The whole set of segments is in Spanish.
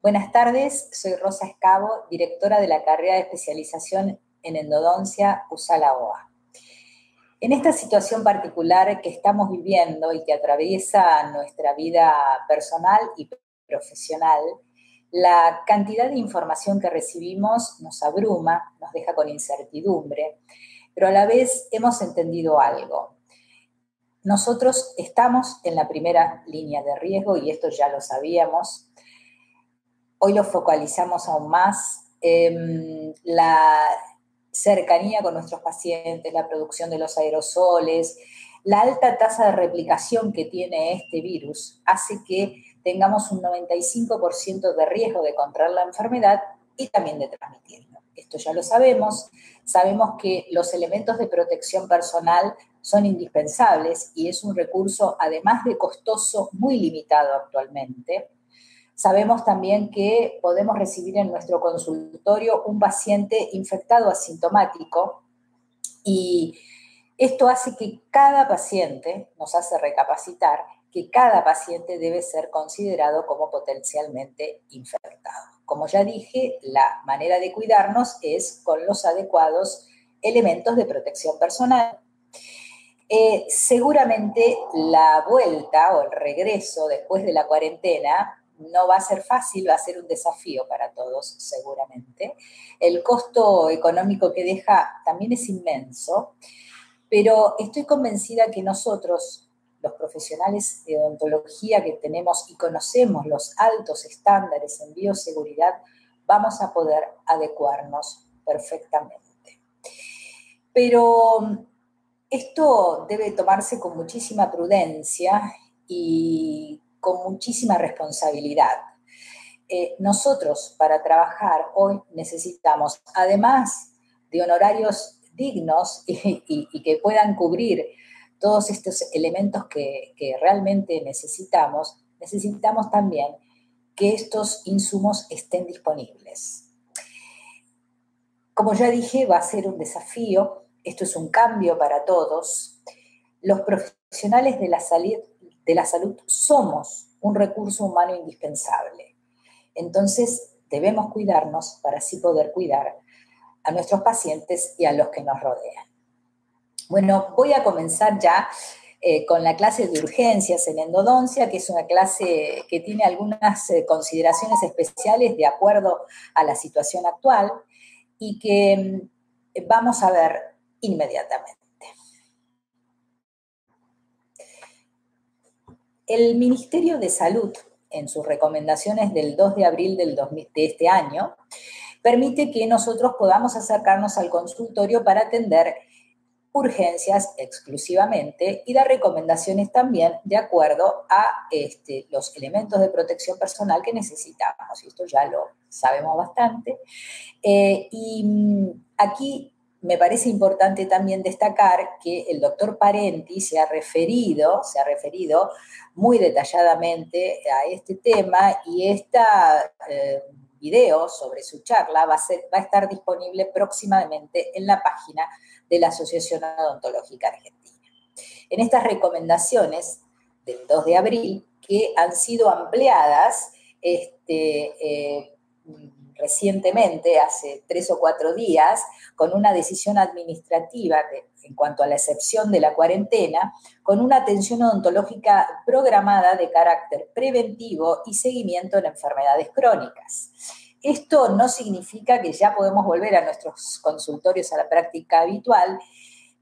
Buenas tardes, soy Rosa Escabo, directora de la carrera de especialización en endodoncia USALA OA. En esta situación particular que estamos viviendo y que atraviesa nuestra vida personal y profesional, la cantidad de información que recibimos nos abruma, nos deja con incertidumbre, pero a la vez hemos entendido algo. Nosotros estamos en la primera línea de riesgo y esto ya lo sabíamos, hoy lo focalizamos aún más. La cercanía con nuestros pacientes, la producción de los aerosoles, la alta tasa de replicación que tiene este virus hace que tengamos un 95% de riesgo de contraer la enfermedad y también de transmitirlo. Esto ya lo sabemos. Sabemos que los elementos de protección personal son indispensables y es un recurso, además de costoso, muy limitado actualmente. Sabemos también que podemos recibir en nuestro consultorio un paciente infectado asintomático y esto hace que cada paciente, nos hace recapacitar, que cada paciente debe ser considerado como potencialmente infectado. Como ya dije, la manera de cuidarnos es con los adecuados elementos de protección personal. Eh, seguramente la vuelta o el regreso después de la cuarentena no va a ser fácil, va a ser un desafío para todos seguramente. El costo económico que deja también es inmenso, pero estoy convencida que nosotros, los profesionales de odontología que tenemos y conocemos los altos estándares en bioseguridad, vamos a poder adecuarnos perfectamente. Pero esto debe tomarse con muchísima prudencia y con muchísima responsabilidad. Eh, nosotros para trabajar hoy necesitamos, además de honorarios dignos y, que puedan cubrir todos estos elementos que, realmente necesitamos, necesitamos también que estos insumos estén disponibles. Como ya dije, va a ser un desafío, esto es un cambio para todos. Los profesionales de la salud somos un recurso humano indispensable. Entonces, debemos cuidarnos para así poder cuidar a nuestros pacientes y a los que nos rodean. Bueno, voy a comenzar ya eh, con la clase de urgencias en endodoncia, que es una clase que tiene algunas eh, consideraciones especiales de acuerdo a la situación actual y que mm, vamos a ver inmediatamente. El Ministerio de Salud, en sus recomendaciones del 2 de abril del de este año, permite que nosotros podamos acercarnos al consultorio para atender urgencias exclusivamente y dar recomendaciones también de acuerdo a este, los elementos de protección personal que necesitamos. Y esto ya lo sabemos bastante. Eh, y mm, aquí me parece importante también destacar que el doctor Parenti se ha referido, se ha referido muy detalladamente a este tema y este video sobre su charla va a, estar disponible próximamente en la página de la Asociación Odontológica Argentina. En estas recomendaciones del 2 de abril, que han sido ampliadas este, eh, recientemente, hace tres o cuatro días, con una decisión administrativa en cuanto a la excepción de la cuarentena, con una atención odontológica programada de carácter preventivo y seguimiento en enfermedades crónicas. Esto no significa que ya podemos volver a nuestros consultorios a la práctica habitual,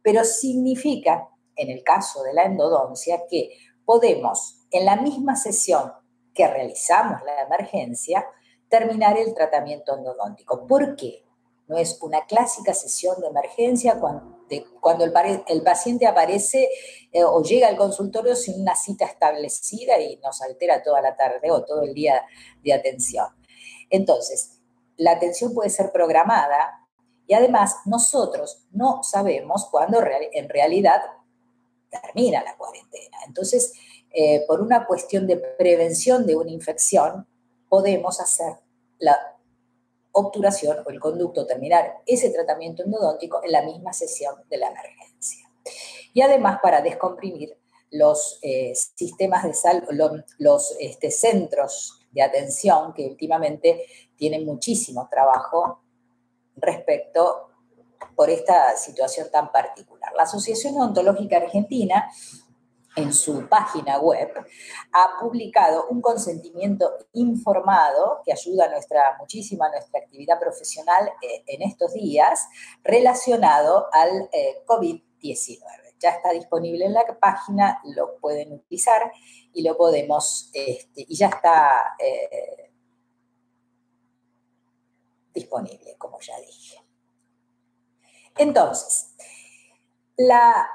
pero significa, en el caso de la endodoncia, que podemos, en la misma sesión que realizamos la emergencia, terminar el tratamiento endodóntico. ¿Por qué? No es una clásica sesión de emergencia cuando, el, paciente aparece eh, o llega al consultorio sin una cita establecida y nos altera toda la tarde o todo el día de atención. Entonces, la atención puede ser programada y además nosotros no sabemos cuándo en realidad termina la cuarentena. Entonces, eh, por una cuestión de prevención de una infección, podemos hacer la obturación o el conducto, terminar ese tratamiento endodóntico en la misma sesión de la emergencia. Y además para descomprimir los eh, sistemas de salud, los, este, centros de atención que últimamente tienen muchísimo trabajo respecto por esta situación tan particular. La Asociación Odontológica Argentina en su página web, ha publicado un consentimiento informado que ayuda a nuestra, actividad profesional eh, en estos días relacionado al eh, COVID-19. Ya está disponible en la página, lo pueden utilizar y lo podemos, este, y ya está eh, disponible, como ya dije. Entonces, la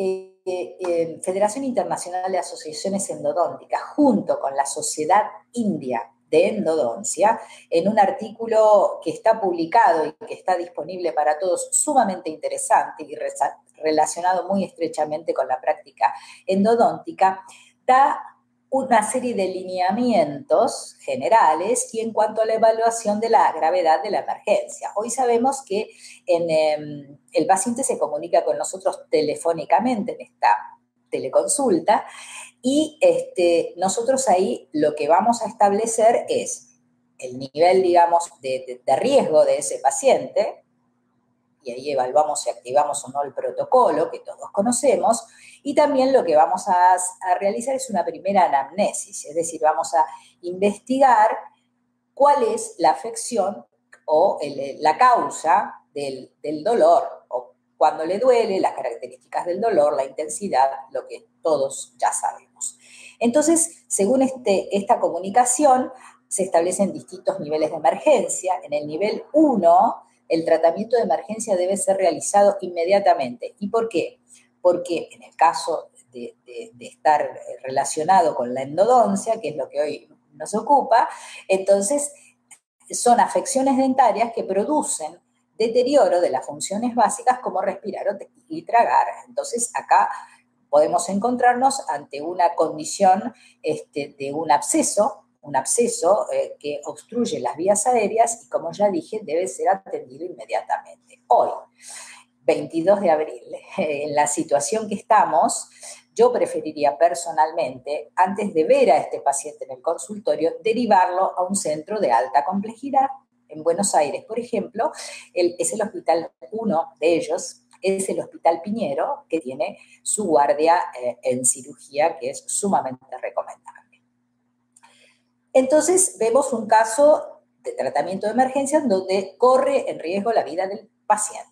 eh, Federación Internacional de Asociaciones Endodónticas, junto con la Sociedad India de Endodoncia, en un artículo que está publicado y que está disponible para todos, sumamente interesante y relacionado muy estrechamente con la práctica endodóntica, da una serie de lineamientos generales y en cuanto a la evaluación de la gravedad de la emergencia. Hoy sabemos que em, el paciente se comunica con nosotros telefónicamente en esta teleconsulta y este, nosotros ahí lo que vamos a establecer es el nivel, digamos, de riesgo de ese paciente, y ahí evaluamos si activamos o no el protocolo que todos conocemos, y también lo que vamos a, realizar es una primera anamnesis, es decir, vamos a investigar cuál es la afección o la causa del, dolor, o cuando le duele, las características del dolor, la intensidad, lo que todos ya sabemos. Entonces, según este, esta comunicación, se establecen distintos niveles de emergencia. En el nivel 1, el tratamiento de emergencia debe ser realizado inmediatamente. ¿Y por qué? Porque en el caso de, estar relacionado con la endodoncia, que es lo que hoy nos ocupa, entonces son afecciones dentarias que producen deterioro de las funciones básicas como respirar y tragar. Entonces acá podemos encontrarnos ante una condición este, de un absceso un absceso eh, que obstruye las vías aéreas y, como ya dije, debe ser atendido inmediatamente. Hoy, 22 de abril, en la situación que estamos, yo preferiría personalmente, antes de ver a este paciente en el consultorio, derivarlo a un centro de alta complejidad. En Buenos Aires, por ejemplo, es el hospital, uno de ellos, es el Hospital Piñero, que tiene su guardia eh, en cirugía, que es sumamente recomendable. Entonces vemos un caso de tratamiento de emergencia donde corre en riesgo la vida del paciente.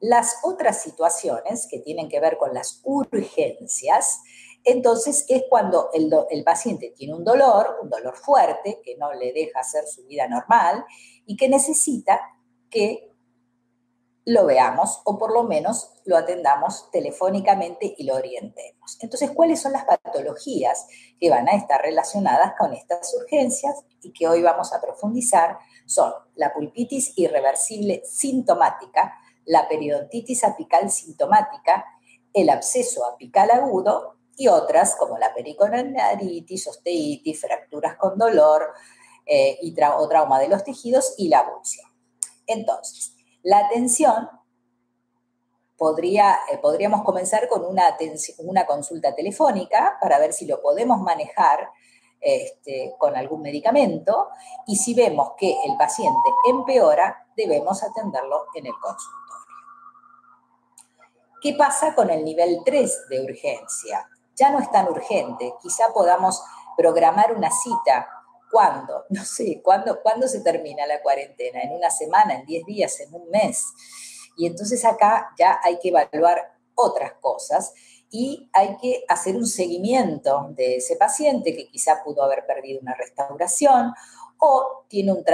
Las otras situaciones que tienen que ver con las urgencias, entonces es cuando el, el, paciente tiene un dolor, un dolor fuerte, que no le deja hacer su vida normal y que necesita que lo veamos o por lo menos lo atendamos telefónicamente y lo orientemos. Entonces, ¿cuáles son las patologías que van a estar relacionadas con estas urgencias y que hoy vamos a profundizar? Son la pulpitis irreversible sintomática, la periodontitis apical sintomática, el absceso apical agudo y otras como la periconaritis, osteitis, fracturas con dolor eh, y o trauma de los tejidos y la abulsión. Entonces, la atención podría, eh, podríamos comenzar con una, consulta telefónica para ver si lo podemos manejar este, con algún medicamento y si vemos que el paciente empeora, debemos atenderlo en el consultorio. ¿Qué pasa con el nivel 3 de urgencia? Ya no es tan urgente, quizá podamos programar una cita ¿Cuándo? No sé, ¿cuándo, ¿cuándo se termina la cuarentena? ¿En una semana, en 10 días, en un mes? Y entonces acá ya hay que evaluar otras cosas y hay que hacer un seguimiento de ese paciente que quizá pudo haber perdido una restauración o, tiene un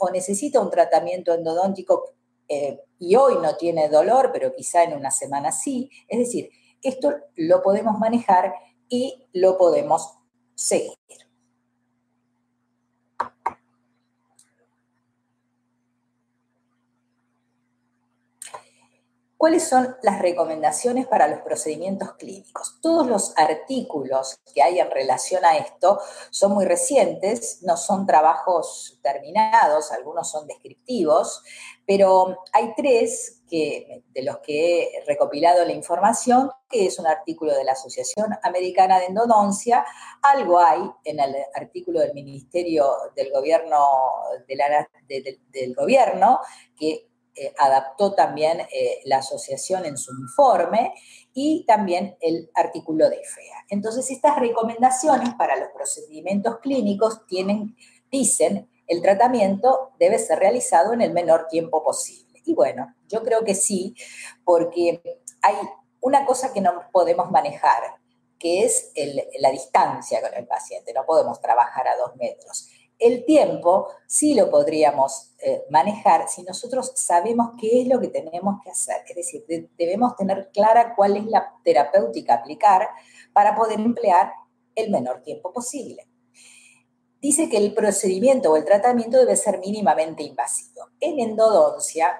o necesita un tratamiento endodóntico eh, y hoy no tiene dolor, pero quizá en una semana sí. Es decir, esto lo podemos manejar y lo podemos seguir. ¿Cuáles son las recomendaciones para los procedimientos clínicos? Todos los artículos que hay en relación a esto son muy recientes, no son trabajos terminados, algunos son descriptivos, pero hay tres que, de los que he recopilado la información, que es un artículo de la Asociación Americana de Endodoncia, algo hay en el artículo del Ministerio del Gobierno, del Gobierno que eh, adaptó también eh, la asociación en su informe y también el artículo de FEA. Entonces, estas recomendaciones para los procedimientos clínicos tienen, dicen, el tratamiento debe ser realizado en el menor tiempo posible. Y bueno, yo creo que sí, porque hay una cosa que no podemos manejar, que es la distancia con el paciente. No podemos trabajar a dos metros. El tiempo sí lo podríamos eh, manejar si nosotros sabemos qué es lo que tenemos que hacer. Es decir, debemos tener clara cuál es la terapéutica a aplicar para poder emplear el menor tiempo posible. Dice que el procedimiento o el tratamiento debe ser mínimamente invasivo. En endodoncia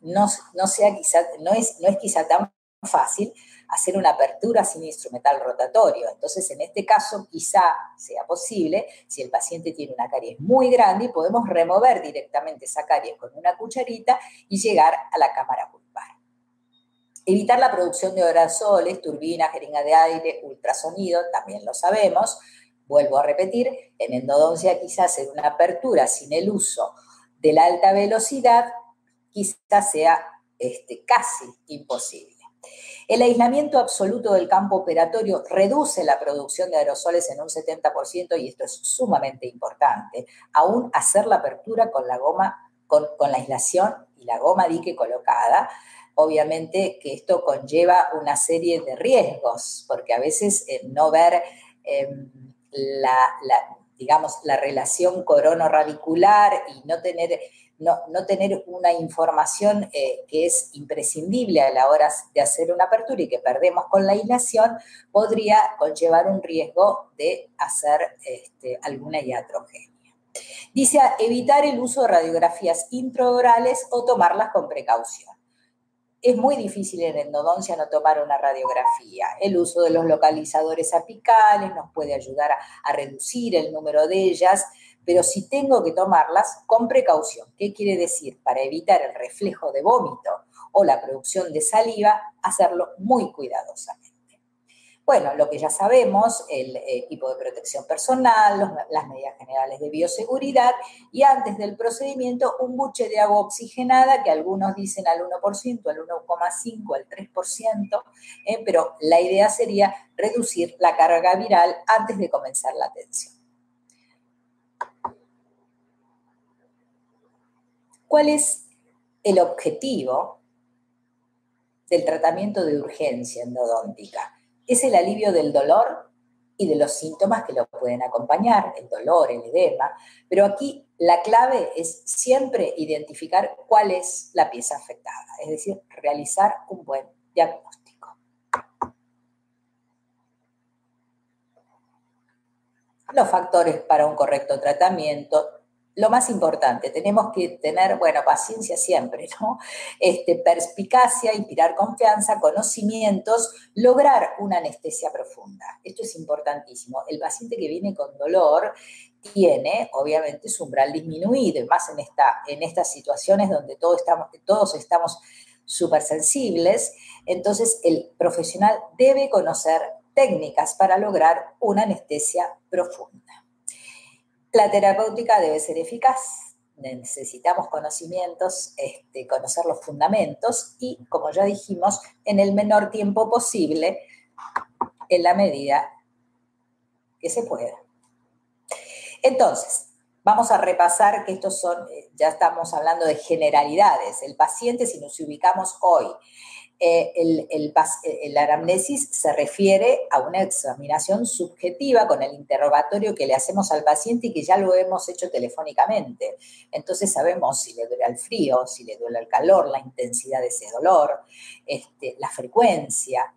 no, no, sea no, es, no es quizá tan fácil hacer una apertura sin instrumental rotatorio. Entonces, en este caso, quizá sea posible, si el paciente tiene una caries muy grande, podemos remover directamente esa caries con una cucharita y llegar a la cámara pulpar. Evitar la producción de aerosoles, turbina, jeringa de aire, ultrasonido, también lo sabemos. Vuelvo a repetir, en endodoncia quizás hacer una apertura sin el uso de la alta velocidad quizás sea este, casi imposible. El aislamiento absoluto del campo operatorio reduce la producción de aerosoles en un 70% y esto es sumamente importante. Aún hacer la apertura con la goma, con, la aislación y la goma dique colocada, obviamente que esto conlleva una serie de riesgos, porque a veces eh, no ver em, la, digamos, la relación corono-radicular y no tener no, tener una información eh, que es imprescindible a la hora de hacer una apertura y que perdemos con la aislación, podría conllevar un riesgo de hacer este, alguna iatrogenia. Dice evitar el uso de radiografías intraorales o tomarlas con precaución. Es muy difícil en endodoncia no tomar una radiografía. El uso de los localizadores apicales nos puede ayudar a reducir el número de ellas, pero si tengo que tomarlas con precaución. ¿Qué quiere decir? Para evitar el reflejo de vómito o la producción de saliva, hacerlo muy cuidadosamente. Bueno, lo que ya sabemos, el equipo de protección personal, las medidas generales de bioseguridad y antes del procedimiento un buche de agua oxigenada que algunos dicen al 1%, al 1,5%, al 3%, eh, pero la idea sería reducir la carga viral antes de comenzar la atención. ¿Cuál es el objetivo del tratamiento de urgencia endodóntica? Es el alivio del dolor y de los síntomas que lo pueden acompañar, el dolor, el edema, pero aquí la clave es siempre identificar cuál es la pieza afectada, es decir, realizar un buen diagnóstico. Los factores para un correcto tratamiento lo más importante, tenemos que tener, bueno, paciencia siempre, ¿no? Este, perspicacia, inspirar confianza, conocimientos, lograr una anestesia profunda. Esto es importantísimo. El paciente que viene con dolor tiene, obviamente, su umbral disminuido, y más en, esta, en estas situaciones donde todos estamos, todos estamos súper sensibles, entonces el profesional debe conocer técnicas para lograr una anestesia profunda. La terapéutica debe ser eficaz, necesitamos conocimientos, este, conocer los fundamentos y, como ya dijimos, en el menor tiempo posible, en la medida que se pueda. Entonces, vamos a repasar que estos son, eh, ya estamos hablando de generalidades. El paciente, si nos ubicamos hoy eh, el, el, anamnesis se refiere a una examinación subjetiva con el interrogatorio que le hacemos al paciente y que ya lo hemos hecho telefónicamente. Entonces sabemos si le duele al frío, si le duele al calor, la intensidad de ese dolor, este, la frecuencia.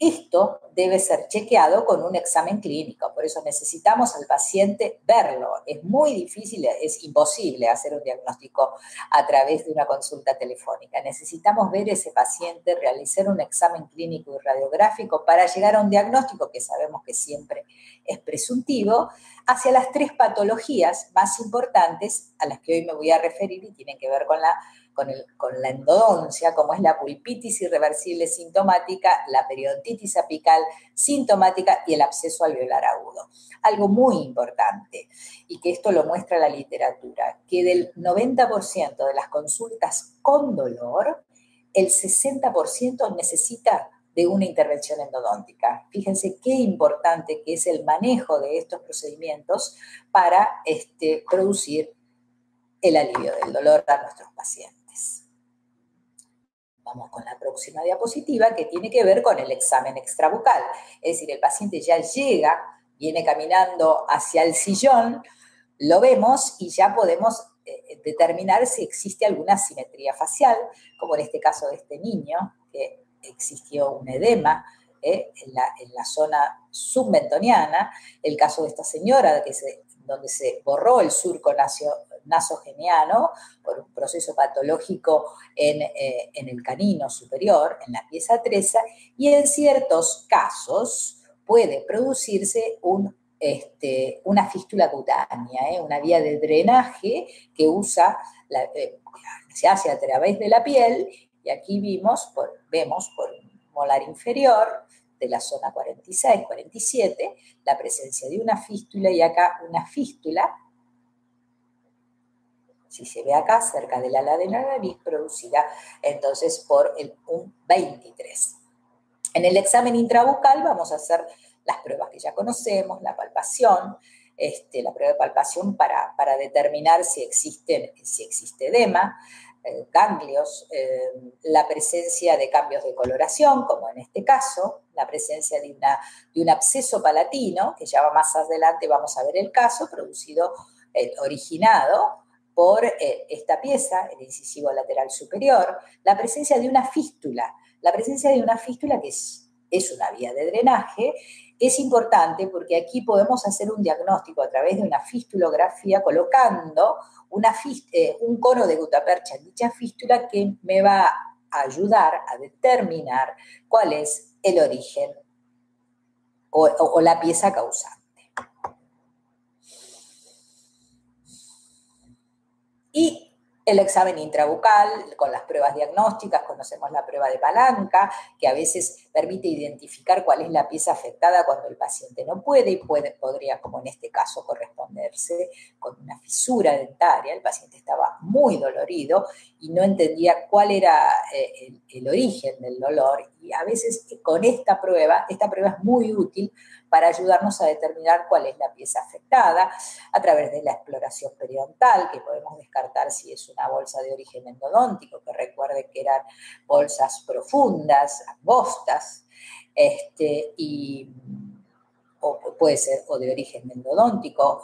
Esto debe ser chequeado con un examen clínico. Por eso necesitamos al paciente verlo. Es muy difícil, es imposible hacer un diagnóstico a través de una consulta telefónica. Necesitamos ver ese paciente, realizar un examen clínico y radiográfico para llegar a un diagnóstico que sabemos que siempre es presuntivo, hacia las tres patologías más importantes a las que hoy me voy a referir y tienen que ver con la con, la endodoncia, como es la pulpitis irreversible sintomática, la periodontitis apical sintomática y el absceso alveolar agudo. Algo muy importante, y que esto lo muestra la literatura, que del 90% de las consultas con dolor, el 60% necesita de una intervención endodóntica. Fíjense qué importante que es el manejo de estos procedimientos para este, producir el alivio del dolor a nuestros pacientes. Vamos con la próxima diapositiva que tiene que ver con el examen extrabucal. Es decir, el paciente ya llega, viene caminando hacia el sillón, lo vemos y ya podemos eh, determinar si existe alguna simetría facial, como en este caso de este niño, que existió un edema eh, en, la, en, la, zona submentoniana, el caso de esta señora donde se borró el surco nasogeniano por un proceso patológico eh, en, el canino superior, en la pieza tresa, y en ciertos casos puede producirse un, este, una fístula cutánea, eh, una vía de drenaje que usa eh, se hace a través de la piel, y aquí vimos vemos por molar inferior de la zona 46, 47, la presencia de una fístula y acá una fístula, si se ve acá, cerca del ala de la nariz, producida entonces por el un 23. En el examen intrabucal vamos a hacer las pruebas que ya conocemos, la palpación, este, la prueba de palpación para, determinar si, existen, si existe edema, eh, ganglios, eh, la presencia de cambios de coloración, como en este caso, la presencia de, de un absceso palatino, que ya más adelante, vamos a ver el caso, producido, originado por esta pieza, el incisivo lateral superior, la presencia de una fístula, la presencia de una fístula que es, es una vía de drenaje, es importante porque aquí podemos hacer un diagnóstico a través de una fistulografía colocando eh, un cono de gutapercha en dicha fístula que me va a ayudar a determinar cuál es el origen o la pieza causante. Y el examen intrabucal con las pruebas diagnósticas, conocemos la prueba de palanca, que a veces permite identificar cuál es la pieza afectada cuando el paciente no puede y puede, podría, como en este caso, corresponderse con una fisura dentaria. El paciente estaba muy dolorido y no entendía cuál era eh, el, el origen del dolor. Y a veces con esta prueba, esta prueba es muy útil para ayudarnos a determinar cuál es la pieza afectada a través de la exploración periodontal, que podemos descartar si es una bolsa de origen endodóntico, que recuerde que eran bolsas profundas, angostas, este, y, o puede ser o de origen endodóntico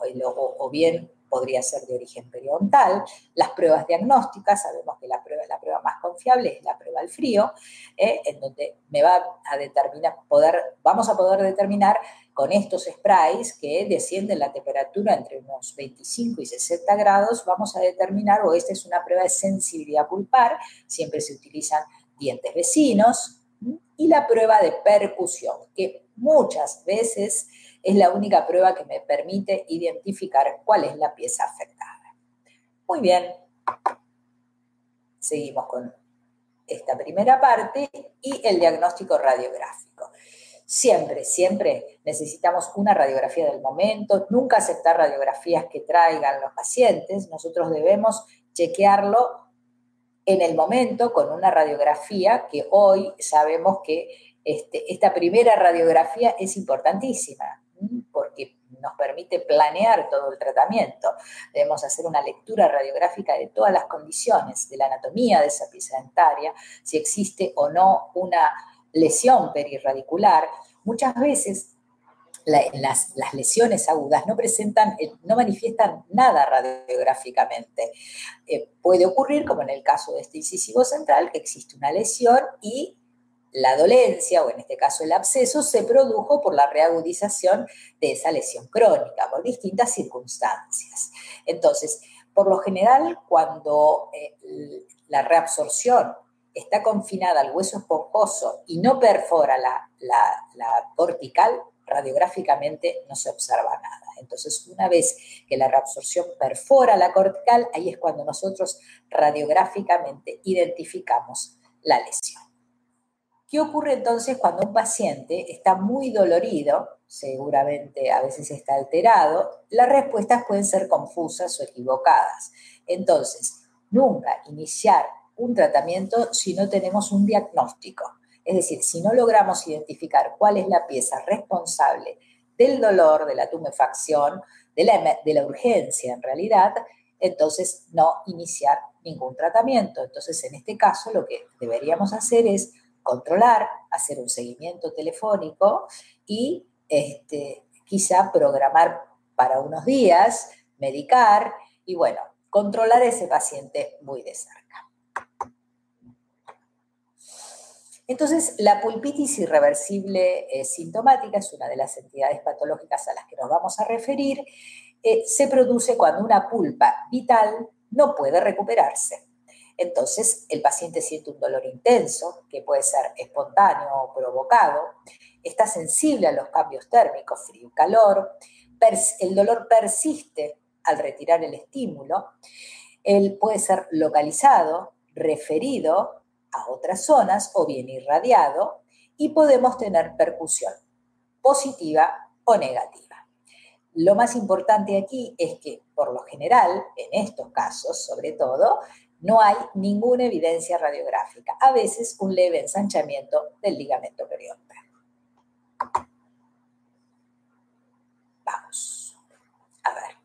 o bien podría ser de origen periodontal. Las pruebas diagnósticas, sabemos que la prueba, la prueba más confiable es la prueba al frío, eh, en donde me va a determinar, poder, vamos a poder determinar con estos sprays que descienden la temperatura entre unos 25 y 60 grados, vamos a determinar, o esta es una prueba de sensibilidad pulpar, siempre se utilizan dientes vecinos, y la prueba de percusión, que muchas veces es la única prueba que me permite identificar cuál es la pieza afectada. Muy bien, seguimos con esta primera parte y el diagnóstico radiográfico. Siempre, siempre necesitamos una radiografía del momento, nunca aceptar radiografías que traigan los pacientes, nosotros debemos chequearlo en el momento con una radiografía que hoy sabemos que este, esta primera radiografía es importantísima porque nos permite planear todo el tratamiento. Debemos hacer una lectura radiográfica de todas las condiciones, de la anatomía de esa pieza dentaria, si existe o no una lesión perirradicular. Muchas veces las, lesiones agudas no presentan, eh, no manifiestan nada radiográficamente. Eh, puede ocurrir, como en el caso de este incisivo central, que existe una lesión y la dolencia, o en este caso el absceso, se produjo por la reagudización de esa lesión crónica, por distintas circunstancias. Entonces, por lo general, cuando eh, la reabsorción está confinada al hueso esponjoso y no perfora la, la cortical, radiográficamente no se observa nada. Entonces, una vez que la reabsorción perfora la cortical, ahí es cuando nosotros radiográficamente identificamos la lesión. ¿Qué ocurre entonces cuando un paciente está muy dolorido? Seguramente a veces está alterado. Las respuestas pueden ser confusas o equivocadas. Entonces, nunca iniciar un tratamiento si no tenemos un diagnóstico. Es decir, si no logramos identificar cuál es la pieza responsable del dolor, de la tumefacción, de la, urgencia en realidad, entonces no iniciar ningún tratamiento. Entonces, en este caso, lo que deberíamos hacer es controlar, hacer un seguimiento telefónico y este, quizá programar para unos días, medicar y bueno, controlar a ese paciente muy de cerca. Entonces, la pulpitis irreversible eh, sintomática es una de las entidades patológicas a las que nos vamos a referir. Eh, se produce cuando una pulpa vital no puede recuperarse. Entonces, el paciente siente un dolor intenso, que puede ser espontáneo o provocado, está sensible a los cambios térmicos, frío y calor, el dolor persiste al retirar el estímulo, él puede ser localizado, referido a otras zonas o bien irradiado y podemos tener percusión positiva o negativa. Lo más importante aquí es que, por lo general, en estos casos sobre todo, no hay ninguna evidencia radiográfica, a veces un leve ensanchamiento del ligamento periodontal. Vamos a ver.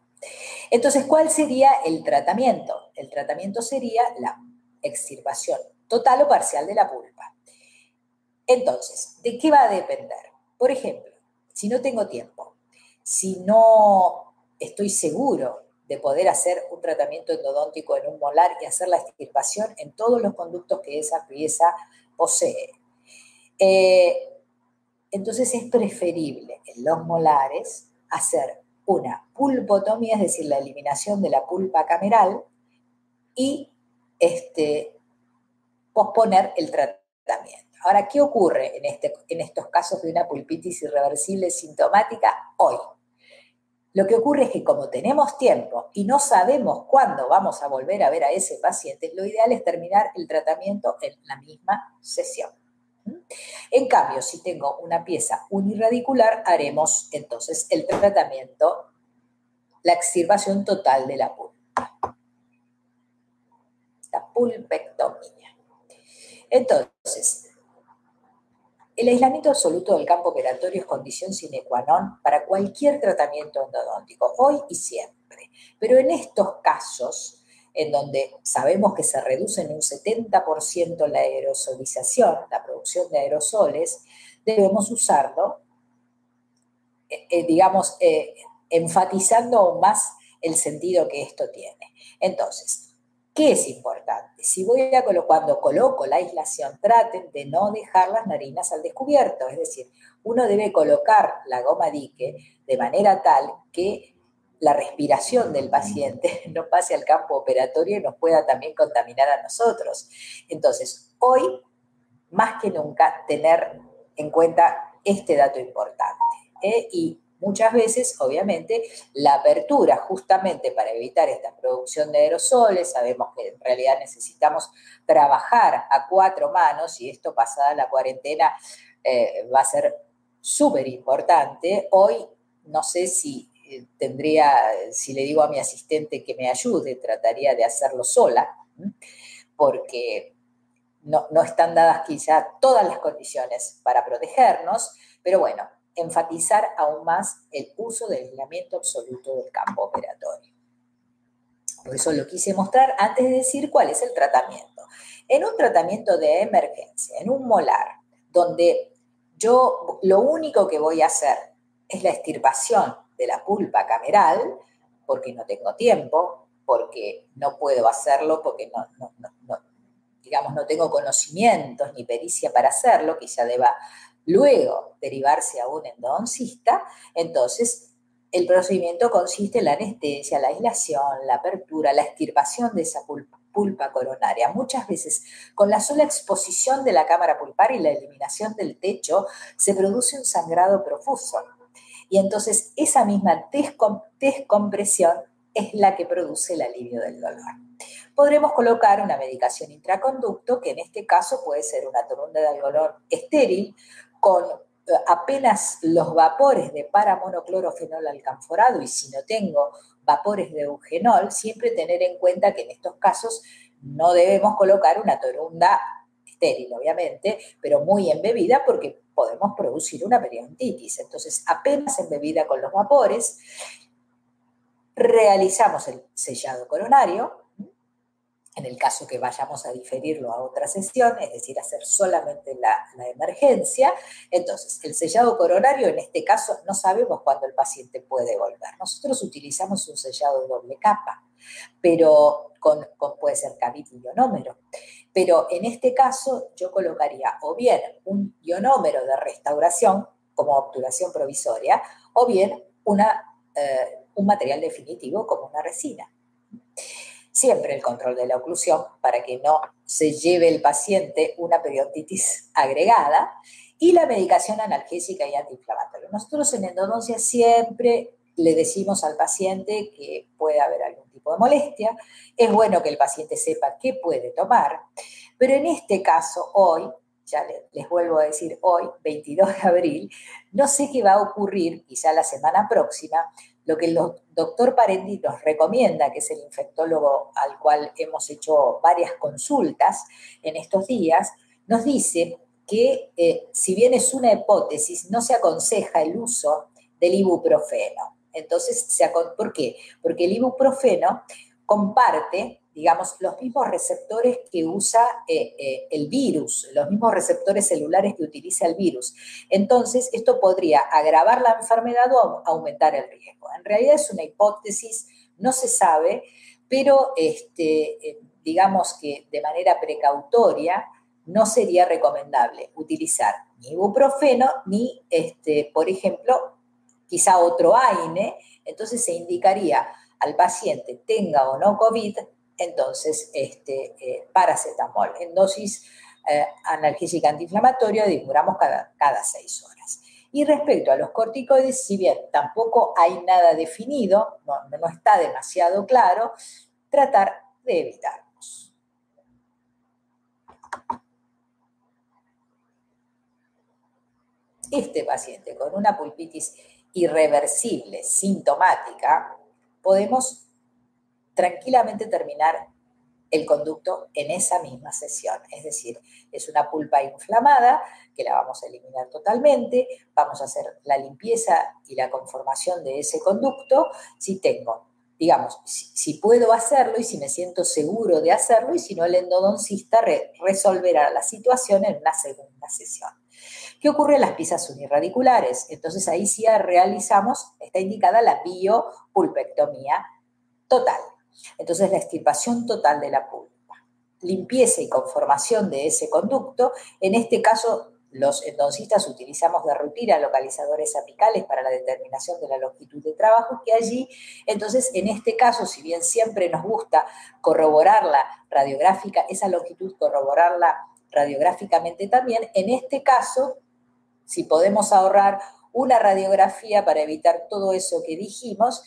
Entonces, ¿cuál sería el tratamiento? El tratamiento sería la extirpación total o parcial de la pulpa. Entonces, ¿de qué va a depender? Por ejemplo, si no tengo tiempo, si no estoy seguro de poder hacer un tratamiento endodóntico en un molar y hacer la extirpación en todos los conductos que esa pieza posee. Eh, entonces es preferible en los molares hacer una pulpotomía, es decir, la eliminación de la pulpa cameral y este, posponer el tratamiento. Ahora, ¿qué ocurre en, este, en estos casos de una pulpitis irreversible sintomática hoy? Lo que ocurre es que como tenemos tiempo y no sabemos cuándo vamos a volver a ver a ese paciente, lo ideal es terminar el tratamiento en la misma sesión. En cambio, si tengo una pieza uniradicular, haremos entonces el tratamiento, la extirpación total de la pulpa. La pulpectomía. Entonces, el aislamiento absoluto del campo operatorio es condición sine qua non para cualquier tratamiento endodóntico, hoy y siempre. Pero en estos casos, en donde sabemos que se reduce en un 70% la aerosolización, la producción de aerosoles, debemos usarlo, eh, eh, digamos, eh, enfatizando aún más el sentido que esto tiene. Entonces, ¿Qué es importante? Si voy a cuando coloco la aislación, traten de no dejar las narinas al descubierto, es decir, uno debe colocar la goma dique de manera tal que la respiración del paciente no pase al campo operatorio y nos pueda también contaminar a nosotros. Entonces, hoy, más que nunca, tener en cuenta este dato importante. ¿eh? Y Muchas veces, obviamente, la apertura justamente para evitar esta producción de aerosoles, sabemos que en realidad necesitamos trabajar a cuatro manos y esto pasada la cuarentena eh, va a ser súper importante. Hoy no sé si eh, tendría, si le digo a mi asistente que me ayude, trataría de hacerlo sola, porque no, no están dadas quizá todas las condiciones para protegernos, pero bueno, enfatizar aún más el uso del aislamiento absoluto del campo operatorio. Por eso lo quise mostrar antes de decir cuál es el tratamiento. En un tratamiento de emergencia, en un molar, donde yo lo único que voy a hacer es la extirpación de la pulpa cameral, porque no tengo tiempo, porque no puedo hacerlo, porque no, digamos, no tengo conocimientos ni pericia para hacerlo, quizá deba luego derivarse a un endodoncista, entonces el procedimiento consiste en la anestesia, la aislación, la apertura, la extirpación de esa pulpa, coronaria. Muchas veces, con la sola exposición de la cámara pulpar y la eliminación del techo, se produce un sangrado profuso. Y entonces esa misma descompresión es la que produce el alivio del dolor. Podremos colocar una medicación intraconducto, que en este caso puede ser una torunda de algodón estéril, con eh, apenas los vapores de paramonoclorofenol alcanforado y si no tengo vapores de eugenol, siempre tener en cuenta que en estos casos no debemos colocar una torunda estéril, obviamente, pero muy embebida porque podemos producir una periodontitis. Entonces, apenas embebida con los vapores, realizamos el sellado coronario, en el caso que vayamos a diferirlo a otra sesión, es decir, hacer solamente la, emergencia. Entonces, el sellado coronario, en este caso, no sabemos cuándo el paciente puede volver. Nosotros utilizamos un sellado de doble capa, pero con, puede ser cavite y ionómero. Pero en este caso, yo colocaría o bien un ionómero de restauración como obturación provisoria, o bien una, eh, un material definitivo como una resina. Siempre el control de la oclusión para que no se lleve el paciente una periodontitis agregada y la medicación analgésica y antiinflamatoria. Nosotros en endodoncia siempre le decimos al paciente que puede haber algún tipo de molestia, es bueno que el paciente sepa qué puede tomar, pero en este caso hoy, ya les vuelvo a decir hoy, 22 de abril, no sé qué va a ocurrir, quizá la semana próxima, lo que el doctor Parendi nos recomienda, que es el infectólogo al cual hemos hecho varias consultas en estos días, nos dice que eh, si bien es una hipótesis, no se aconseja el uso del ibuprofeno. Entonces, ¿por qué? Porque el ibuprofeno comparte digamos, los mismos receptores que usa eh, eh, el virus, los mismos receptores celulares que utiliza el virus. Entonces, esto podría agravar la enfermedad o aumentar el riesgo. En realidad es una hipótesis, no se sabe, pero este, eh, digamos que de manera precautoria no sería recomendable utilizar ni ibuprofeno ni, este, por ejemplo, quizá otro AINE. Entonces se indicaría al paciente, tenga o no COVID, entonces este, eh, paracetamol en dosis eh, analgésica antiinflamatoria dimuramos cada, cada seis horas. Y respecto a los corticoides, si bien tampoco hay nada definido, no, no está demasiado claro, tratar de evitarlos. Este paciente con una pulpitis irreversible, sintomática, podemos tranquilamente terminar el conducto en esa misma sesión. Es decir, es una pulpa inflamada que la vamos a eliminar totalmente, vamos a hacer la limpieza y la conformación de ese conducto si tengo, digamos, si, puedo hacerlo y si me siento seguro de hacerlo y si no el endodoncista resolverá la situación en una segunda sesión. ¿Qué ocurre en las piezas unirradiculares? Entonces ahí sí realizamos, está indicada la biopulpectomía total. Entonces, la extirpación total de la pulpa, limpieza y conformación de ese conducto, en este caso los endoncistas utilizamos de rutina localizadores apicales para la determinación de la longitud de trabajo, que allí, entonces, en este caso, si bien siempre nos gusta corroborarla radiográfica, esa longitud corroborarla radiográficamente también, en este caso, si podemos ahorrar una radiografía para evitar todo eso que dijimos,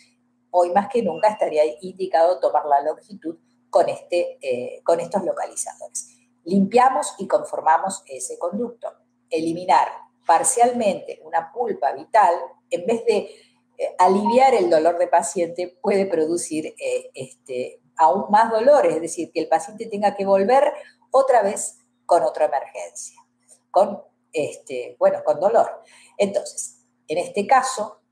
hoy más que nunca estaría indicado tomar la longitud con, este, eh, con estos localizadores. Limpiamos y conformamos ese conducto. Eliminar parcialmente una pulpa vital, en vez de eh, aliviar el dolor del paciente, puede producir eh, este, aún más dolor, es decir, que el paciente tenga que volver otra vez con otra emergencia, con, este, bueno, con dolor. Entonces, en este caso,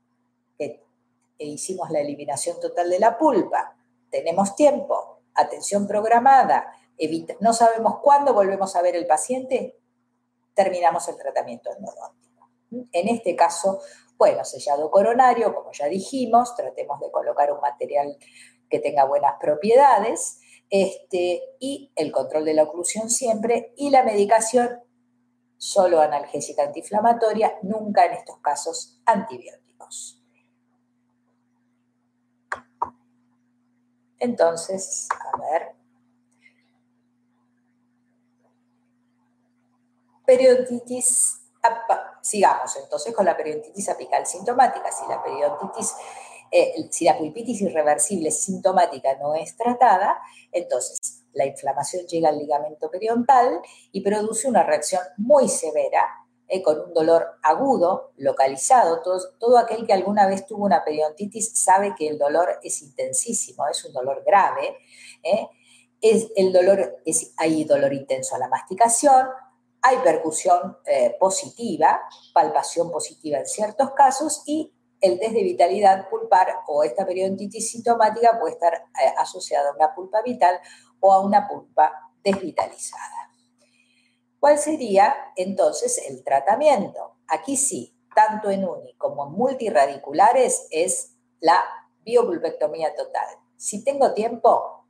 e hicimos la eliminación total de la pulpa, tenemos tiempo, atención programada, no sabemos cuándo volvemos a ver el paciente, terminamos el tratamiento endodóntico. En este caso, bueno, sellado coronario, como ya dijimos, tratemos de colocar un material que tenga buenas propiedades, este, y el control de la oclusión siempre, y la medicación solo analgésica antiinflamatoria, nunca en estos casos antibióticos. Entonces, a ver. Periodontitis, sigamos entonces con la periodontitis apical sintomática. Si la periodontitis, eh, si la pulpitis irreversible sintomática no es tratada, entonces la inflamación llega al ligamento periodontal y produce una reacción muy severa, eh, con un dolor agudo, localizado. Todo, aquel que alguna vez tuvo una periodontitis sabe que el dolor es intensísimo, es un dolor grave. Eh. Es, el dolor es, hay dolor intenso a la masticación, hay percusión eh, positiva, palpación positiva en ciertos casos y el test de vitalidad pulpar o esta periodontitis sintomática puede estar asociada a una pulpa vital o a una pulpa desvitalizada. ¿Cuál sería entonces el tratamiento? Aquí sí, tanto en uni como en multiradiculares es la biopulpectomía total. Si tengo tiempo,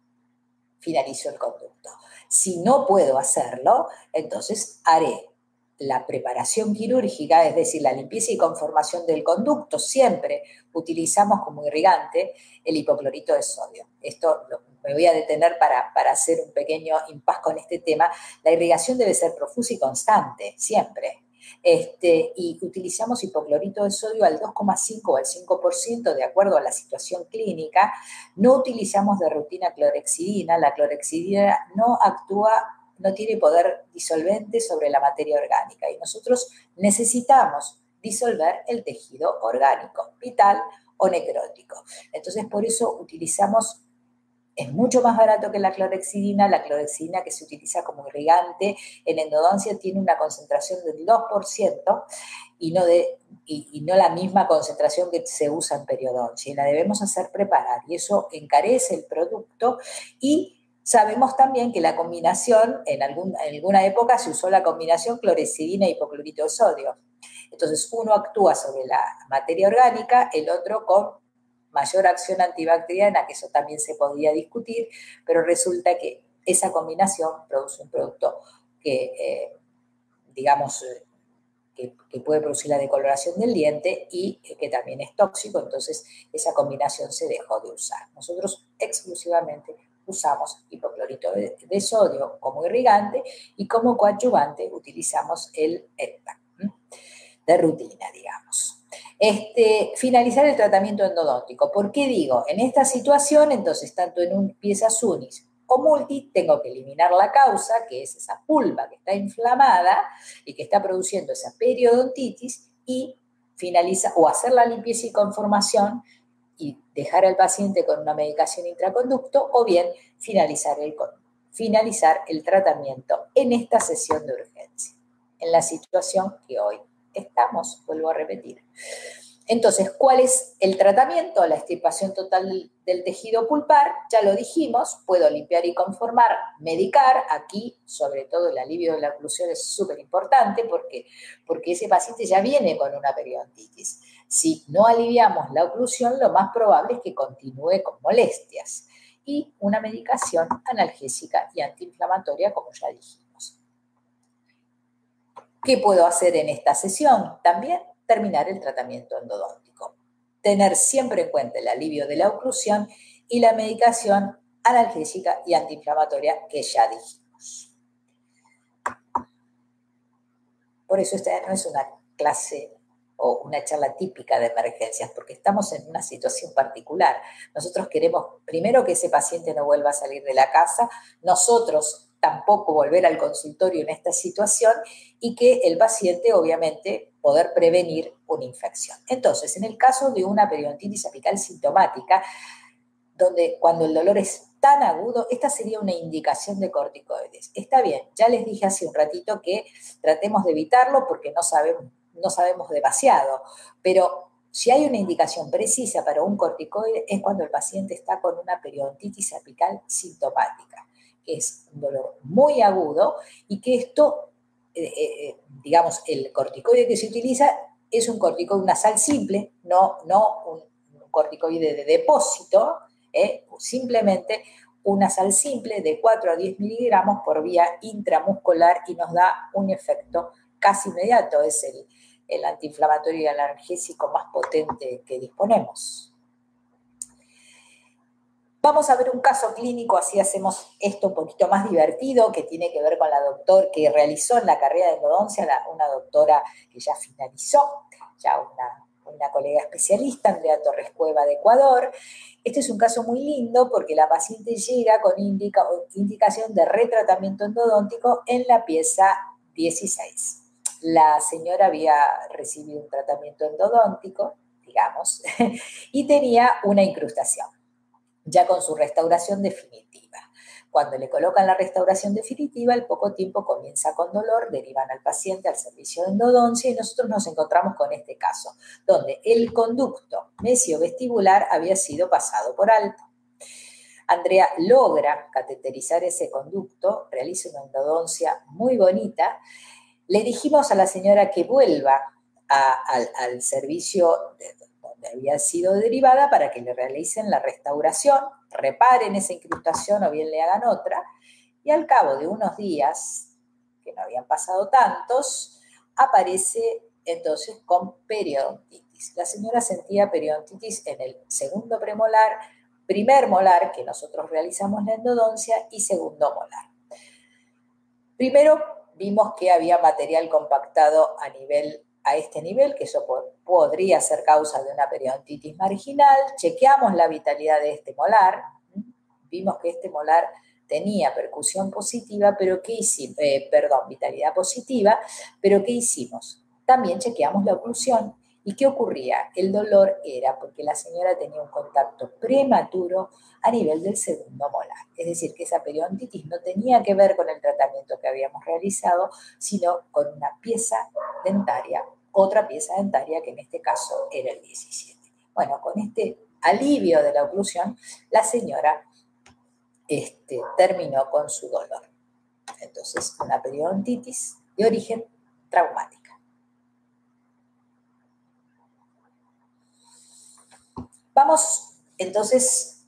finalizo el conducto. Si no puedo hacerlo, entonces haré la preparación quirúrgica, es decir, la limpieza y conformación del conducto. Siempre utilizamos como irrigante el hipoclorito de sodio. Esto me voy a detener para, hacer un pequeño impas con este tema, la irrigación debe ser profusa y constante, siempre. Este, y utilizamos hipoclorito de sodio al 2,5 o al 5% de acuerdo a la situación clínica. No utilizamos de rutina clorexidina. La clorexidina no actúa, no tiene poder disolvente sobre la materia orgánica y nosotros necesitamos disolver el tejido orgánico, vital o necrótico. Entonces, por eso utilizamos es mucho más barato que la clorexidina. La clorexidina que se utiliza como irrigante en endodoncia tiene una concentración del 2% y no, de, y, no la misma concentración que se usa en periodoncia. Y la debemos hacer preparar y eso encarece el producto y Sabemos también que la combinación, en, en alguna época se usó la combinación clorexidina y hipoclorito de sodio. Entonces, uno actúa sobre la materia orgánica, el otro con mayor acción antibacteriana, que eso también se podía discutir, pero resulta que esa combinación produce un producto que, eh, digamos, eh, que, puede producir la decoloración del diente y que también es tóxico, entonces esa combinación se dejó de usar. Nosotros exclusivamente usamos hipoclorito de, sodio como irrigante y como coadyuvante utilizamos el ETA, de rutina, digamos. Este, finalizar el tratamiento endodóntico. ¿Por qué digo? En esta situación, entonces, tanto en un piezas unis o multi, tengo que eliminar la causa, que es esa pulpa que está inflamada y que está produciendo esa periodontitis, y finaliza o hacer la limpieza y conformación y dejar al paciente con una medicación intraconducto, o bien finalizar el, finalizar el tratamiento en esta sesión de urgencia, en la situación que hoy estamos, vuelvo a repetir. Entonces, ¿cuál es el tratamiento? La extirpación total del, tejido pulpar, ya lo dijimos, puedo limpiar y conformar, medicar, aquí sobre todo el alivio de la oclusión es súper importante porque, porque ese paciente ya viene con una periodontitis. Si no aliviamos la oclusión, lo más probable es que continúe con molestias y una medicación analgésica y antiinflamatoria, como ya dijimos. ¿Qué puedo hacer en esta sesión? También terminar el tratamiento endodóntico. Tener siempre en cuenta el alivio de la oclusión y la medicación analgésica y antiinflamatoria que ya dijimos. Por eso esta no es una clase o una charla típica de emergencias, porque estamos en una situación particular. Nosotros queremos primero que ese paciente no vuelva a salir de la casa, nosotros tampoco volver al consultorio en esta situación y que el paciente, obviamente, poder prevenir una infección. Entonces, en el caso de una periodontitis apical sintomática, donde cuando el dolor es tan agudo, esta sería una indicación de corticoides. Está bien, ya les dije hace un ratito que tratemos de evitarlo porque no sabemos, no sabemos demasiado, pero si hay una indicación precisa para un corticoide es cuando el paciente está con una periodontitis apical sintomática que es un dolor muy agudo y que esto, eh, eh, eh, digamos, el corticoide que se utiliza es un corticoide nasal simple, no, no un, corticoide de depósito, simplemente una sal simple de 4 a 10 miligramos por vía intramuscular y nos da un efecto casi inmediato. Es el, el antiinflamatorio y analgésico más potente que disponemos. Vamos a ver un caso clínico, así hacemos esto un poquito más divertido, que tiene que ver con la doctora que realizó en la carrera de endodoncia, una doctora que ya finalizó, ya una, colega especialista, Andrea Torres Cueva de Ecuador. Este es un caso muy lindo porque la paciente llega con indica, indicación de retratamiento endodóntico en la pieza 16. La señora había recibido un tratamiento endodóntico, digamos, y tenía una incrustación ya con su restauración definitiva. Cuando le colocan la restauración definitiva, al poco tiempo comienza con dolor, derivan al paciente al servicio de endodoncia y nosotros nos encontramos con este caso, donde el conducto mesio-vestibular había sido pasado por alto. Andrea logra cateterizar ese conducto, realiza una endodoncia muy bonita. Le dijimos a la señora que vuelva al, al servicio de, había sido derivada para que le realicen la restauración, reparen esa incrustación o bien le hagan otra, y al cabo de unos días, que no habían pasado tantos, aparece entonces con periodontitis. La señora sentía periodontitis en el segundo premolar, primer molar, que nosotros realizamos la endodoncia, y segundo molar. Primero vimos que había material compactado a nivel a este nivel, que eso podría ser causa de una periodontitis marginal. Chequeamos la vitalidad de este molar, vimos que este molar tenía percusión positiva, pero ¿qué hicimos? Eh, perdón, vitalidad positiva, pero ¿qué hicimos? También chequeamos la oclusión. ¿Y qué ocurría? El dolor era porque la señora tenía un contacto prematuro a nivel del segundo molar. Es decir, que esa periodontitis no tenía que ver con el tratamiento que habíamos realizado, sino con una pieza dentaria, otra pieza dentaria que en este caso era el 17. Bueno, con este alivio de la oclusión, la señora este, terminó con su dolor. Entonces, una periodontitis de origen traumático. Vamos entonces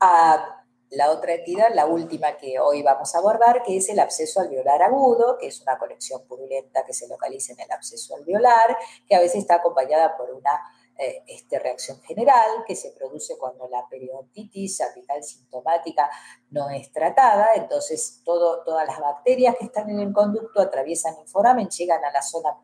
a la otra entidad, la última que hoy vamos a abordar, que es el absceso alveolar agudo, que es una colección purulenta que se localiza en el absceso alveolar, que a veces está acompañada por una eh, este, reacción general que se produce cuando la periodontitis apical sintomática no es tratada. Entonces, todas las bacterias que están en el conducto atraviesan el foramen, llegan a la zona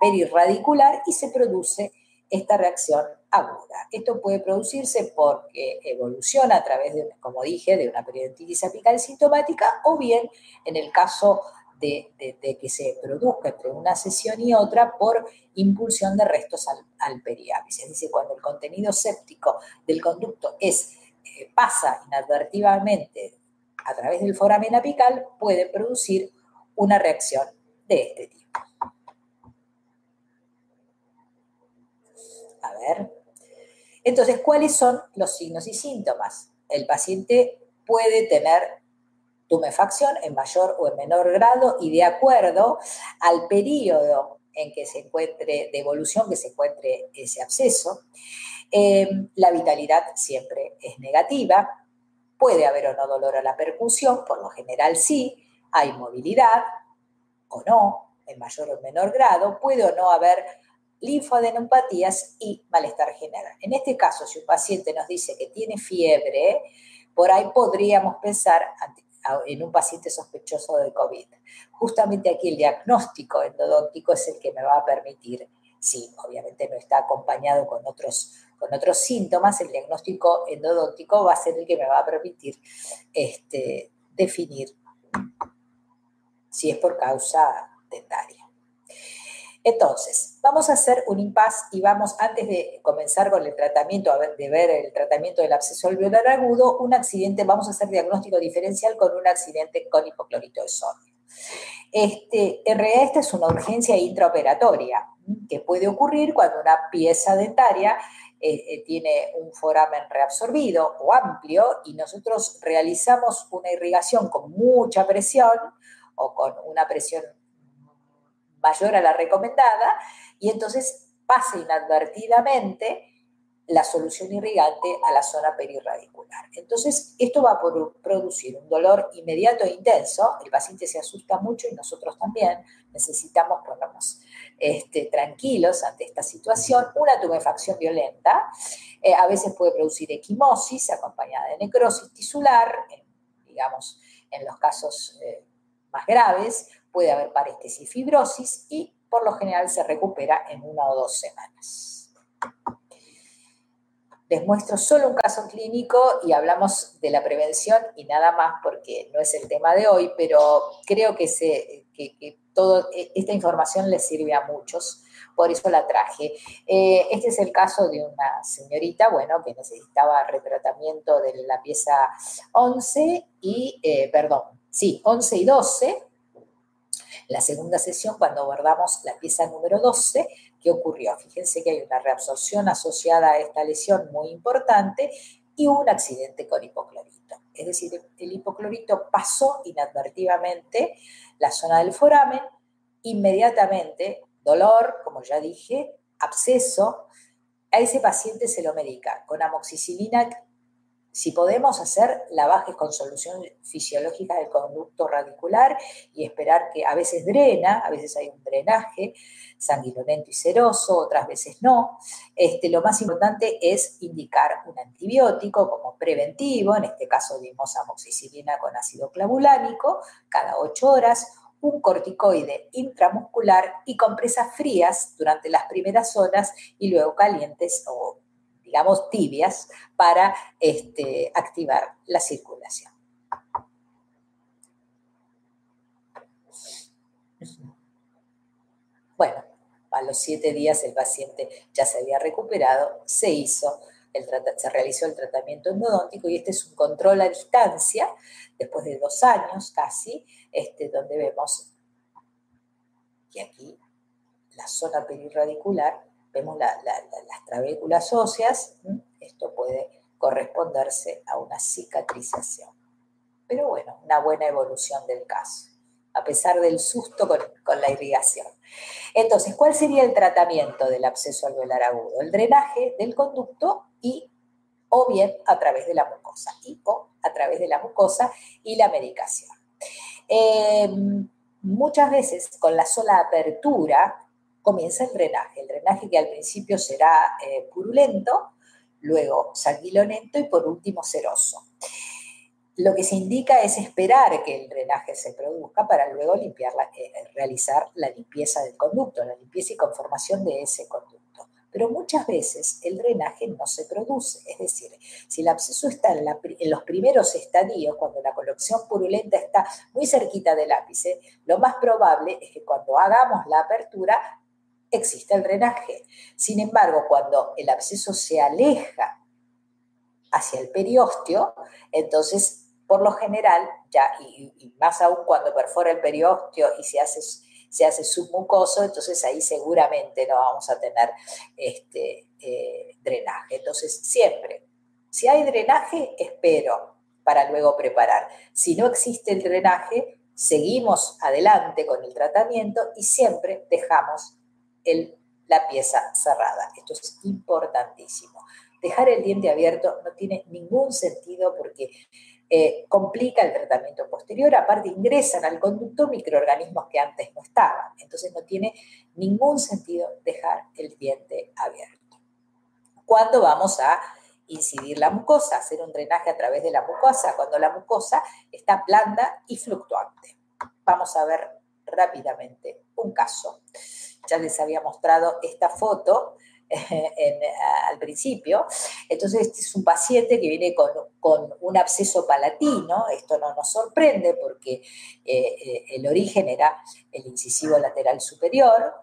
perirradicular y se produce esta reacción aguda. Esto puede producirse porque evoluciona a través de, como dije, de una periodontitis apical sintomática o bien en el caso de, que se produzca entre una sesión y otra por impulsión de restos al, al Es decir, cuando el contenido séptico del conducto es, eh, pasa inadvertidamente a través del foramen apical, puede producir una reacción de este tipo. A ver. Entonces, ¿cuáles son los signos y síntomas? El paciente puede tener tumefacción en mayor o en menor grado y de acuerdo al periodo en que se encuentre, de evolución que se encuentre ese absceso. Eh, la vitalidad siempre es negativa. Puede haber o no dolor a la percusión, por lo general sí. Hay movilidad o no, en mayor o en menor grado. Puede o no haber linfadenopatías y malestar general. En este caso, si un paciente nos dice que tiene fiebre, por ahí podríamos pensar en un paciente sospechoso de COVID. Justamente aquí el diagnóstico endodóntico es el que me va a permitir, si obviamente no está acompañado con otros, con otros síntomas, el diagnóstico endodóntico va a ser el que me va a permitir este, definir si es por causa dentaria. Entonces, vamos a hacer un impasse y vamos, antes de comenzar con el tratamiento, de ver el tratamiento del absceso alveolar agudo, un accidente, vamos a hacer diagnóstico diferencial con un accidente con hipoclorito de sodio. Este, en realidad esta es una urgencia intraoperatoria que puede ocurrir cuando una pieza dentaria eh, eh, tiene un foramen reabsorbido o amplio y nosotros realizamos una irrigación con mucha presión o con una presión mayor a la recomendada y entonces pasa inadvertidamente la solución irrigante a la zona perirradicular. Entonces, esto va a producir un dolor inmediato e intenso, el paciente se asusta mucho y nosotros también necesitamos ponernos este, tranquilos ante esta situación, una tumefacción violenta, eh, a veces puede producir equimosis acompañada de necrosis tisular, digamos, en los casos eh, más graves, puede haber paréstesis y fibrosis y por lo general se recupera en una o dos semanas. Les muestro solo un caso clínico y hablamos de la prevención y nada más porque no es el tema de hoy, pero creo que, se, que, toda esta información les sirve a muchos, por eso la traje. Eh, este es el caso de una señorita, bueno, que necesitaba retratamiento de la pieza 11 y, eh, perdón, sí, 11 y 12, la segunda sesión, cuando abordamos la pieza número 12, ¿qué ocurrió? Fíjense que hay una reabsorción asociada a esta lesión muy importante y un accidente con hipoclorito. Es decir, el hipoclorito pasó inadvertidamente la zona del foramen, inmediatamente dolor, como ya dije, absceso, a ese paciente se lo medica con amoxicilina si podemos hacer lavajes con solución fisiológica del conducto radicular y esperar que a veces drena, a veces hay un drenaje sanguinolento y seroso, otras veces no, este, lo más importante es indicar un antibiótico como preventivo, en este caso dimos amoxicilina con ácido clavulánico cada 8 horas, un corticoide intramuscular y compresas frías durante las primeras horas y luego calientes o digamos, tibias para este, activar la circulación. Bueno, a los siete días el paciente ya se había recuperado, se hizo, el, se realizó el tratamiento endodóntico y este es un control a distancia, después de dos años casi, este, donde vemos que aquí la zona perirradicular vemos las trabéculas óseas, esto puede corresponderse a una cicatrización. Pero bueno, una buena evolución del caso, a pesar del susto con, la irrigación. Entonces, ¿cuál sería el tratamiento del absceso alveolar agudo? El drenaje del conducto y o bien a través de la mucosa, y o a través de la mucosa y la medicación. Em, muchas veces con la sola apertura comienza el drenaje. El drenaje que al principio será eh, purulento, luego sanguinolento y por último seroso. Lo que se indica es esperar que el drenaje se produzca para luego eh, realizar la limpieza del conducto, la limpieza y conformación de ese conducto. Pero muchas veces el drenaje no se produce, es decir, si el absceso está en, en los primeros estadios, cuando la colección purulenta está muy cerquita del ápice, lo más probable es que cuando hagamos la apertura existe el drenaje. Sin embargo, cuando el absceso se aleja hacia el periósteo, entonces, por lo general, ya, y, más aún cuando perfora el periósteo y se hace, se hace submucoso, entonces ahí seguramente no vamos a tener este, eh, drenaje. Entonces, siempre, si hay drenaje, espero para luego preparar. Si no existe el drenaje, seguimos adelante con el tratamiento y siempre dejamos la pieza cerrada. Esto es importantísimo. Dejar el diente abierto no tiene ningún sentido porque eh, complica el tratamiento posterior, aparte ingresan al conducto microorganismos que antes no estaban. Entonces no tiene ningún sentido dejar el diente abierto. ¿Cuándo vamos a incidir la mucosa? Hacer un drenaje a través de la mucosa, cuando la mucosa está blanda y fluctuante. Vamos a ver rápidamente un caso ya les había mostrado esta foto al principio. Entonces, este es un paciente que viene con, un absceso palatino. Esto no nos sorprende porque eh, eh, el origen era el incisivo lateral superior,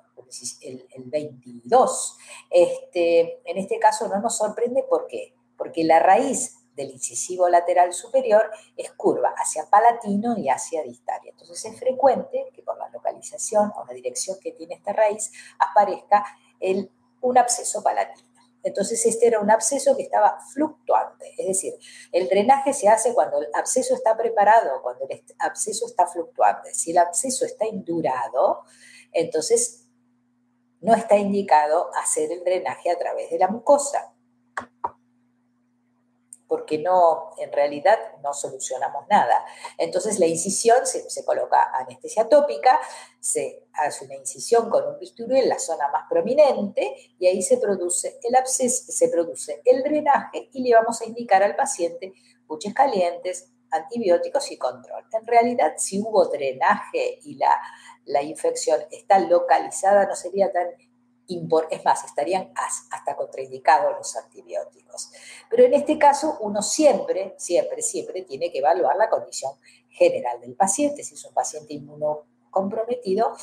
el, 22. Este, en este caso no nos sorprende ¿por qué? porque la raíz del incisivo lateral superior es curva hacia palatino y hacia distal. Entonces es frecuente que por la localización o la dirección que tiene esta raíz aparezca el, un absceso palatino. Entonces este era un absceso que estaba fluctuante, es decir, el drenaje se hace cuando el absceso está preparado, cuando el absceso está fluctuante. Si el absceso está indurado, entonces no está indicado hacer el drenaje a través de la mucosa. Porque no, en realidad no solucionamos nada. Entonces la incisión se, coloca anestesia tópica, se hace una incisión con un bisturí en la zona más prominente y ahí se produce el absceso, se produce el drenaje y le vamos a indicar al paciente buches calientes, antibióticos y control. En realidad, si hubo drenaje y la, la infección está localizada, no sería tan es más, estarían hasta contraindicados los antibióticos. Pero en este caso, uno siempre, siempre, siempre tiene que evaluar la condición general del paciente. Si es un paciente inmunocomprometido,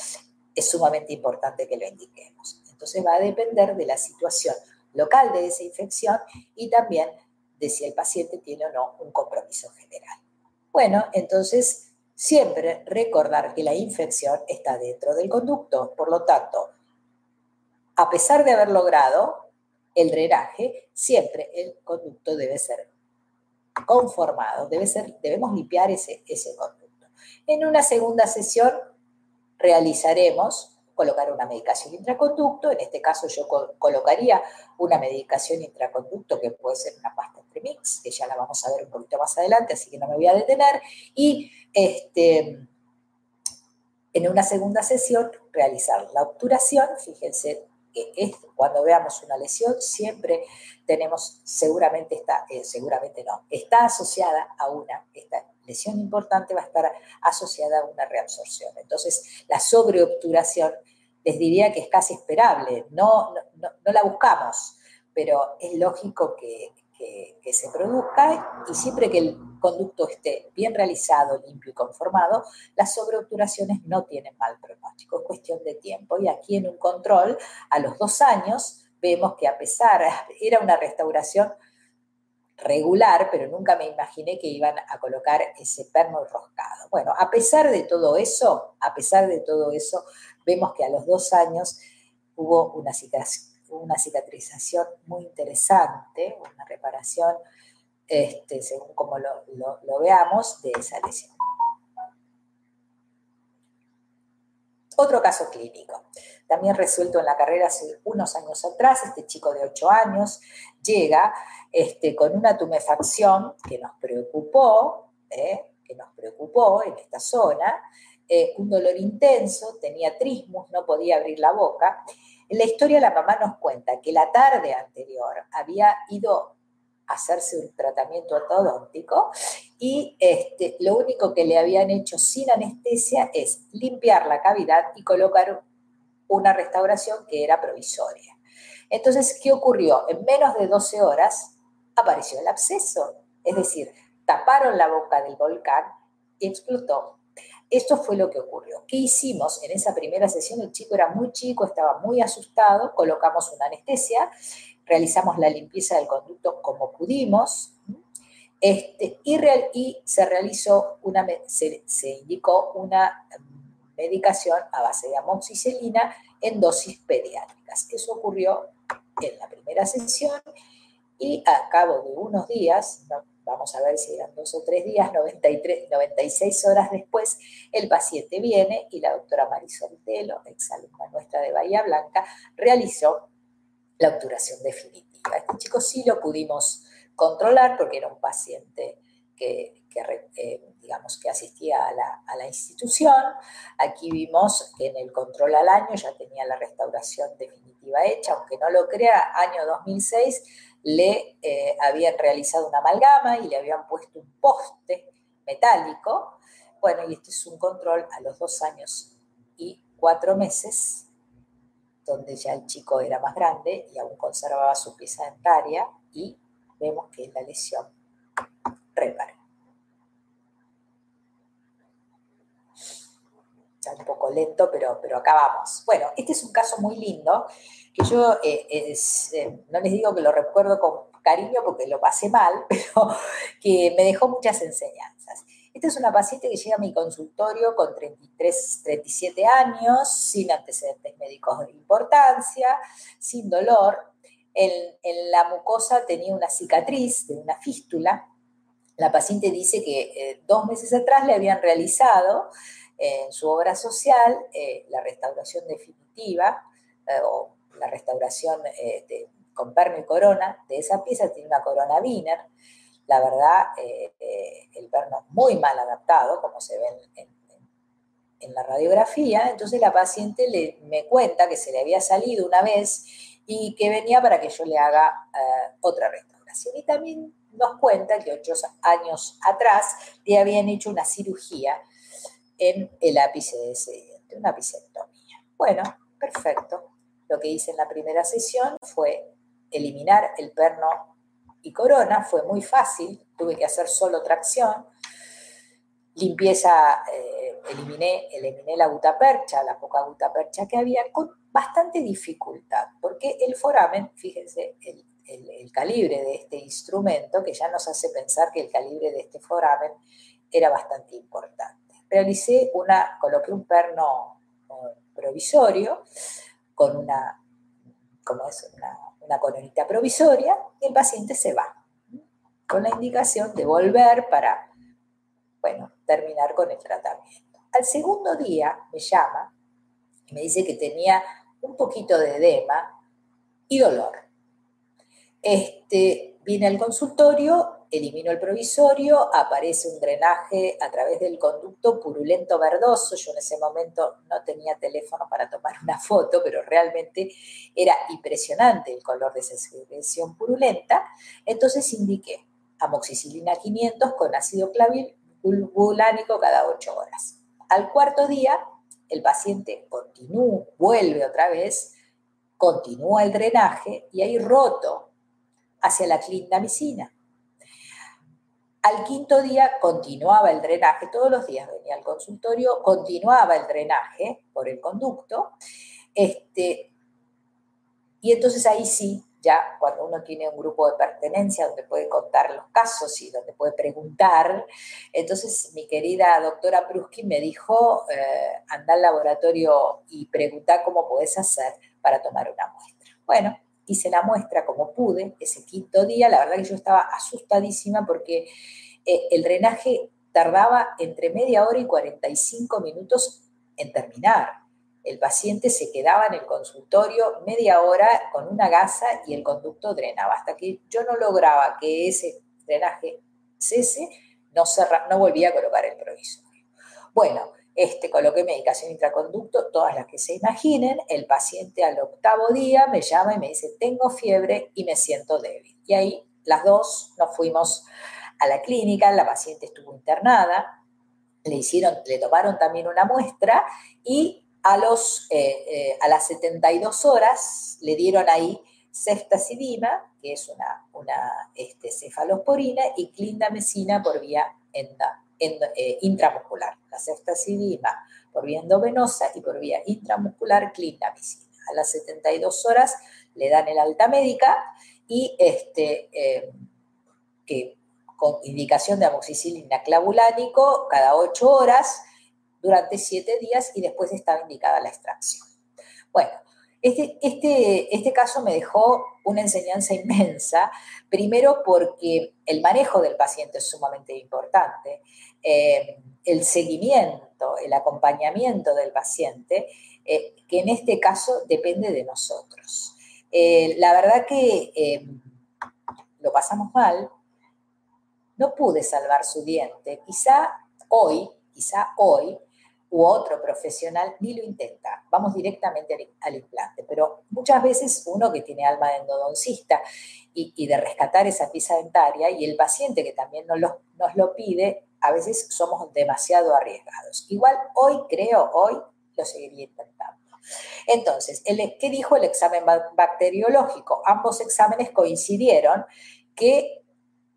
es sumamente importante que lo indiquemos. Entonces va a depender de la situación local de esa infección y también de si el paciente tiene o no un compromiso general. Bueno, entonces siempre recordar que la infección está dentro del conducto, por lo tanto, a pesar de haber logrado el drenaje, siempre el conducto debe ser conformado, debe ser, debemos limpiar ese, conducto. En una segunda sesión realizaremos colocar una medicación intraconducto, en este caso yo colocaría una medicación intraconducto que puede ser una pasta premix, que ya la vamos a ver un poquito más adelante, así que no me voy a detener, y este, en una segunda sesión realizar la obturación, fíjense cuando veamos una lesión siempre tenemos, seguramente está, eh, seguramente no, está asociada a una, esta lesión importante va a estar asociada a una reabsorción. Entonces, la sobreobturación les diría que es casi esperable, no, no la buscamos, pero es lógico que, que, se produzca y siempre que el conducto esté bien realizado, limpio y conformado, las sobreobturaciones no tienen mal pronóstico, es cuestión de tiempo. Y aquí en un control, a los dos años, vemos que a pesar, era una restauración regular, pero nunca me imaginé que iban a colocar ese perno enroscado. Bueno, a pesar de todo eso, a pesar de todo eso, vemos que a los dos años hubo una situación una cicatrización muy interesante, una reparación, este, según como lo, veamos, de esa lesión. Otro caso clínico, también resuelto en la carrera hace unos años atrás, este chico de 8 años llega este, con una tumefacción que nos preocupó, ¿eh? que nos preocupó en esta zona, eh, un dolor intenso, tenía trismus, no podía abrir la boca en la historia la mamá nos cuenta que la tarde anterior había ido a hacerse un tratamiento ortodóntico y este, lo único que le habían hecho sin anestesia es limpiar la cavidad y colocar una restauración que era provisoria. Entonces, ¿qué ocurrió? En menos de 12 horas apareció el absceso, es decir, taparon la boca del volcán y explotó esto fue lo que ocurrió. ¿Qué hicimos en esa primera sesión? El chico era muy chico, estaba muy asustado, colocamos una anestesia, realizamos la limpieza del conducto como pudimos, este, y, se realizó una, se, indicó una medicación a base de amoxicilina en dosis pediátricas. Eso ocurrió en la primera sesión y a cabo de unos días, vamos a ver si eran dos o tres días, 93, 96 horas después, el paciente viene y la doctora Marisol Telo, exalumna nuestra de Bahía Blanca, realizó la obturación definitiva. Este chico sí lo pudimos controlar porque era un paciente que, eh, digamos, que asistía a la, institución. Aquí vimos que en el control al año ya tenía la restauración definitiva hecha, aunque no lo crea, año 2006 le eh, habían realizado una amalgama y le habían puesto un poste metálico. Bueno, y este es un control a los dos años y cuatro meses, donde ya el chico era más grande y aún conservaba su pieza dentaria y vemos que la lesión repara. Está un poco lento, pero, pero acabamos. Bueno, este es un caso muy lindo que yo eh, eh, no les digo que lo recuerdo con cariño porque lo pasé mal, pero que me dejó muchas enseñanzas. Esta es una paciente que llega a mi consultorio con 33, 37 años, sin antecedentes médicos de importancia, sin dolor. En, en la mucosa tenía una cicatriz de una fístula. La paciente dice que eh, dos meses atrás le habían realizado en su obra social la restauración definitiva o la restauración eh, con perno y corona de esa pieza, tiene una corona Wiener. la verdad, eh, eh, el perno muy mal adaptado, como se ve en, la radiografía. Entonces la paciente me cuenta que se le había salido una vez y que venía para que yo le haga eh, otra restauración. Y también nos cuenta que ocho años atrás le habían hecho una cirugía en el ápice de ese diente, una apicectomía. Bueno, perfecto. Lo que hice en la primera sesión fue eliminar el perno y corona, fue muy fácil, tuve que hacer solo tracción, limpieza, eh, eliminé, eliminé la gutapercha, la poca gutapercha que había, con bastante dificultad, porque el foramen, fíjense, el, el, calibre de este instrumento, que ya nos hace pensar que el calibre de este foramen era bastante importante. Realicé una, coloqué un perno eh, provisorio con una, como es una, coronita provisoria y el paciente se va, con la indicación de volver para, bueno, terminar con el tratamiento. Al segundo día me llama y me dice que tenía un poquito de edema y dolor. Este, vine al consultorio, elimino el provisorio, aparece un drenaje a través del conducto purulento verdoso. Yo en ese momento no tenía teléfono para tomar una foto, pero realmente era impresionante el color de esa secreción purulenta. Entonces indiqué amoxicilina 500 con ácido clavulánico cada 8 horas. Al cuarto día, el paciente continúa, vuelve otra vez, continúa el drenaje y hay roto hacia la clindamicina. Al quinto día continuaba el drenaje, todos los días venía al consultorio, continuaba el drenaje por el conducto, este, y entonces ahí sí, ya cuando uno tiene un grupo de pertenencia donde puede contar los casos y donde puede preguntar, entonces mi querida doctora Pruski me dijo, eh, anda al laboratorio y pregunta cómo puedes hacer para tomar una muestra. Bueno, hice la muestra como pude ese quinto día. La verdad que yo estaba asustadísima porque eh, el drenaje tardaba entre media hora y 45 minutos en terminar. El paciente se quedaba en el consultorio media hora con una gasa y el conducto drenaba. Hasta que yo no lograba que ese drenaje cese, no, no volvía a colocar el provisorio. Bueno, este, coloqué medicación intraconducto, todas las que se imaginen. El paciente al octavo día me llama y me dice, tengo fiebre y me siento débil. Y ahí las dos nos fuimos a la clínica, la paciente estuvo internada, le hicieron, le tomaron también una muestra y a, los, eh, eh, a las 72 horas le dieron ahí ceftazidima, que es una, una este, cefalosporina, y clindamicina por vía eh, intramuscular, la ceftacidima por vía endovenosa y por vía intramuscular clindamicina. A las 72 horas le dan el alta médica y este, eh, que con indicación de amoxicilina clavulánico cada 8 horas durante 7 días y después estaba indicada la extracción. Bueno, este, este, este, caso me dejó una enseñanza inmensa, primero porque el manejo del paciente es sumamente importante, eh, el seguimiento, el acompañamiento del paciente, eh, que en este caso depende de nosotros. Eh, la verdad que lo pasamos mal, no pude salvar su diente, quizá hoy, quizá hoy u otro profesional ni lo intenta, vamos directamente al, implante. Pero muchas veces uno que tiene alma de endodoncista y, de rescatar esa pieza dentaria y el paciente que también nos lo, nos lo pide, a veces somos demasiado arriesgados. Igual hoy creo, hoy lo seguiría intentando. Entonces, ¿qué dijo el examen bacteriológico? Ambos exámenes coincidieron que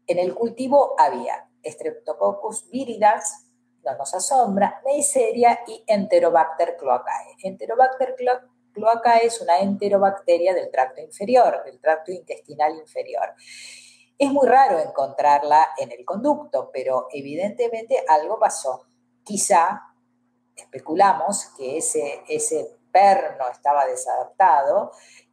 en el cultivo había Streptococcus viridans, no nos asombra, Neisseria y Enterobacter cloacae. Enterobacter cloacae es una enterobacteria del tracto inferior, del tracto intestinal inferior. Es muy raro encontrarla en el conducto, pero evidentemente algo pasó. Quizá especulamos que ese, ese perno estaba desadaptado,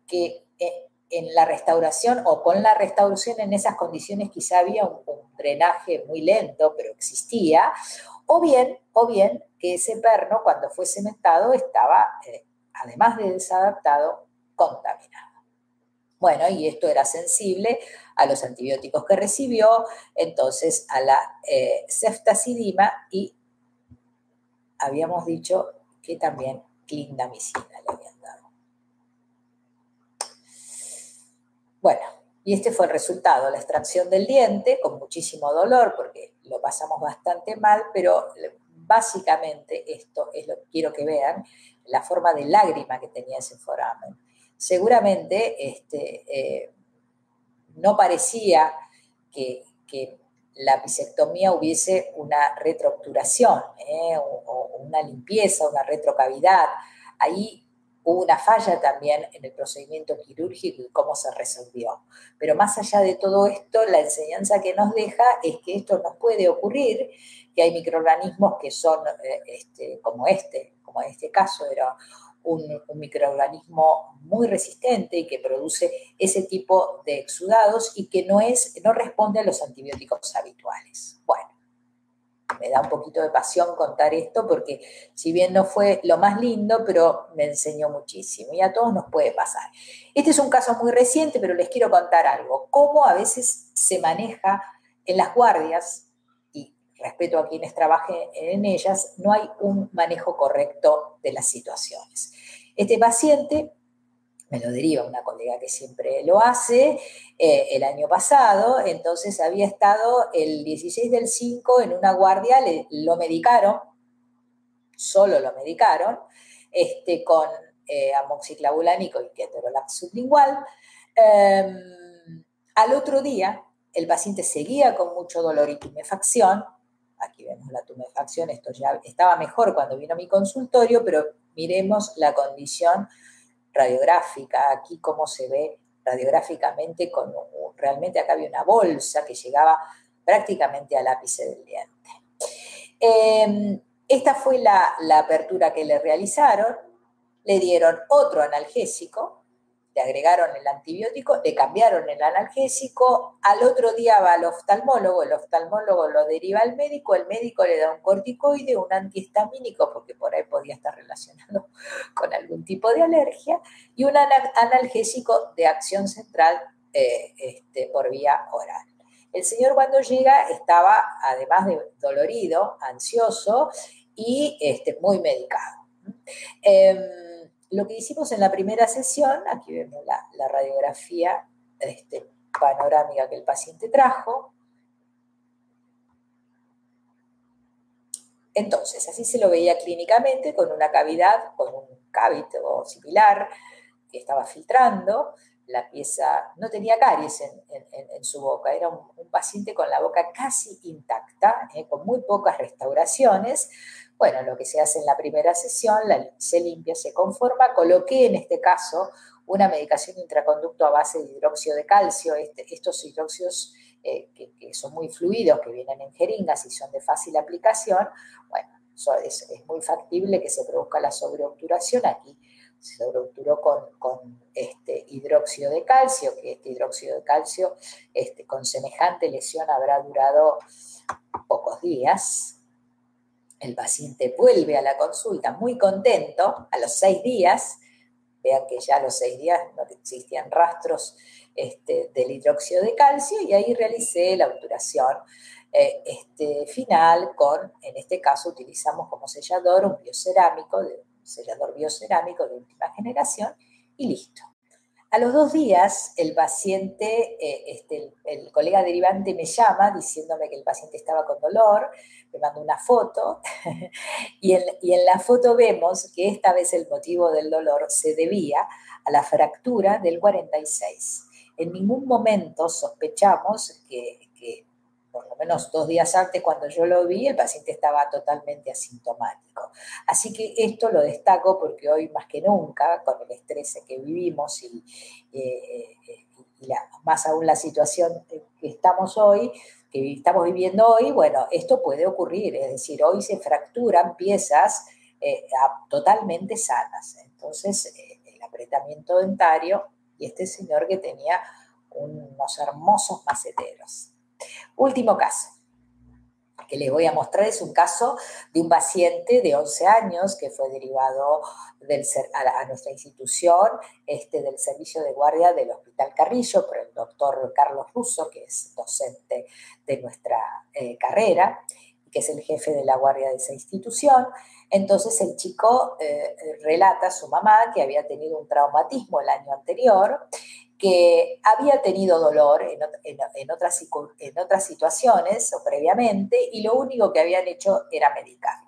que eh, en la restauración o con la restauración en esas condiciones quizá había un, un drenaje muy lento, pero existía, o bien, o bien que ese perno cuando fue cementado estaba, eh, además de desadaptado, contaminado. Bueno, y esto era sensible a los antibióticos que recibió, entonces a la eh, ceftazidima y habíamos dicho que también clindamicina le habían dado. Bueno, y este fue el resultado, la extracción del diente con muchísimo dolor porque lo pasamos bastante mal, pero básicamente esto es lo que quiero que vean, la forma de lágrima que tenía ese foramen. Seguramente este, eh, no parecía que, la pisectomía hubiese una retroobturación ¿eh? o, una limpieza, una retrocavidad. Ahí hubo una falla también en el procedimiento quirúrgico y cómo se resolvió. Pero más allá de todo esto, la enseñanza que nos deja es que esto nos puede ocurrir, que hay microorganismos que son eh, este, como este, como en este caso era un, microorganismo muy resistente y que produce ese tipo de exudados y que no, es, no responde a los antibióticos habituales. Bueno, me da un poquito de pasión contar esto porque si bien no fue lo más lindo, pero me enseñó muchísimo y a todos nos puede pasar. Este es un caso muy reciente, pero les quiero contar algo. Cómo a veces se maneja en las guardias respeto a quienes trabajen en ellas, no hay un manejo correcto de las situaciones. Este paciente me lo deriva una colega que siempre lo hace, eh, el año pasado, entonces había estado el 16 del 5 en una guardia, lo medicaron, solo lo medicaron, este, con eh, y ketorolac sublingual. Em, al otro día, el paciente seguía con mucho dolor y tumefacción, aquí vemos la tumefacción, esto ya estaba mejor cuando vino a mi consultorio, pero miremos la condición radiográfica, aquí cómo se ve radiográficamente, con realmente acá había una bolsa que llegaba prácticamente al ápice del diente. Em, esta fue la apertura que le realizaron, le dieron otro analgésico, le agregaron el antibiótico, le cambiaron el analgésico, al otro día va al oftalmólogo, el oftalmólogo lo deriva al médico, el médico le da un corticoide, un antihistamínico, porque por ahí podía estar relacionado con algún tipo de alergia, y un analgésico de acción central eh, este, por vía oral. El señor cuando llega estaba, además de dolorido, ansioso y este, muy medicado. Em, lo que hicimos en la primera sesión, aquí vemos la, radiografía este, panorámica que el paciente trajo. Entonces, así se lo veía clínicamente con una cavidad, con un cávito similar que estaba filtrando. La pieza no tenía caries en, su boca, era un, paciente con la boca casi intacta, eh, con muy pocas restauraciones, bueno, lo que se hace en la primera sesión, se limpia, se conforma. Coloqué en este caso una medicación intraconducto a base de hidróxido de calcio. Este, estos hidróxidos eh, que, son muy fluidos, que vienen en jeringas y son de fácil aplicación, bueno, es, muy factible que se produzca la sobreobturación. Aquí se sobreobturó con, este hidróxido de calcio, que este hidróxido de calcio este, con semejante lesión habrá durado pocos días, el paciente vuelve a la consulta muy contento a los seis días. Vean que ya a los seis días no existían rastros este, del hidróxido de calcio y ahí realicé la obturación eh, este, final con, en este caso utilizamos como sellador un biocerámico, un sellador biocerámico de última generación y listo. A los dos días, el paciente, eh, este, el, colega derivante me llama diciéndome que el paciente estaba con dolor, me manda una foto y en, la foto vemos que esta vez el motivo del dolor se debía a la fractura del 46. En ningún momento sospechamos que, por lo menos dos días antes cuando yo lo vi, el paciente estaba totalmente asintomático. Así que esto lo destaco porque hoy más que nunca, con el estrés que vivimos y, eh, más aún la situación que estamos hoy, que estamos viviendo hoy, bueno, esto puede ocurrir, es decir, hoy se fracturan piezas eh, totalmente sanas. Entonces, eh, el apretamiento dentario y este señor que tenía unos hermosos maceteros. Último caso. Que les voy a mostrar es un caso de un paciente de 11 años que fue derivado del, a, nuestra institución este, del servicio de guardia del Hospital Carrillo por el doctor Carlos Russo, que es docente de nuestra eh, carrera que es el jefe de la guardia de esa institución. Entonces el chico eh, relata a su mamá que había tenido un traumatismo el año anterior que había tenido dolor en, otras, situaciones o previamente y lo único que habían hecho era medicarlo.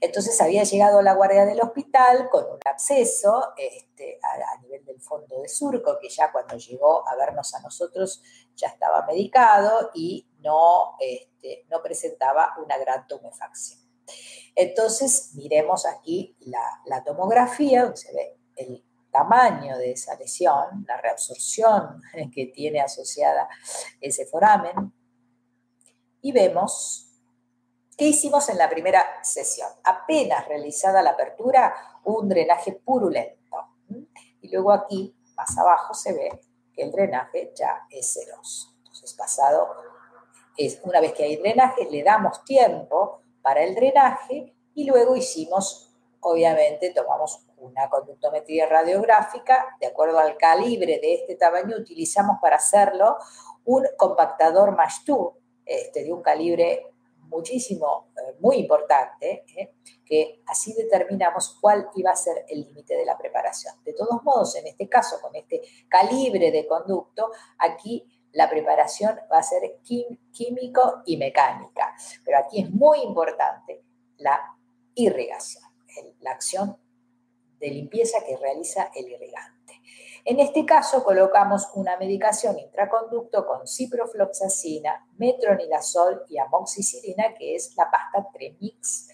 Entonces había llegado a la guardia del hospital con un absceso este, a, nivel del fondo de surco, que ya cuando llegó a vernos a nosotros ya estaba medicado y no, este, no presentaba una gran tumefacción. Entonces miremos aquí la tomografía, donde se ve el tamaño de esa lesión, la reabsorción que tiene asociada ese foramen, y vemos qué hicimos en la primera sesión. Apenas realizada la apertura, un drenaje purulento. Y luego aquí, más abajo, se ve que el drenaje ya es ceroso. Entonces, pasado, es, una vez que hay drenaje, le damos tiempo para el drenaje y luego hicimos, obviamente, tomamos una conductometría radiográfica, de acuerdo al calibre de este tamaño, utilizamos para hacerlo un compactador Mash2, este, de un calibre muchísimo, eh, muy importante, ¿eh? que así determinamos cuál iba a ser el límite de la preparación. De todos modos, en este caso, con este calibre de conducto, aquí la preparación va a ser químico y mecánica, pero aquí es muy importante la irrigación, la acción de limpieza que realiza el irrigante. En este caso colocamos una medicación intraconducto con ciprofloxacina, metronidazol y amoxicilina, que es la pasta Tremix,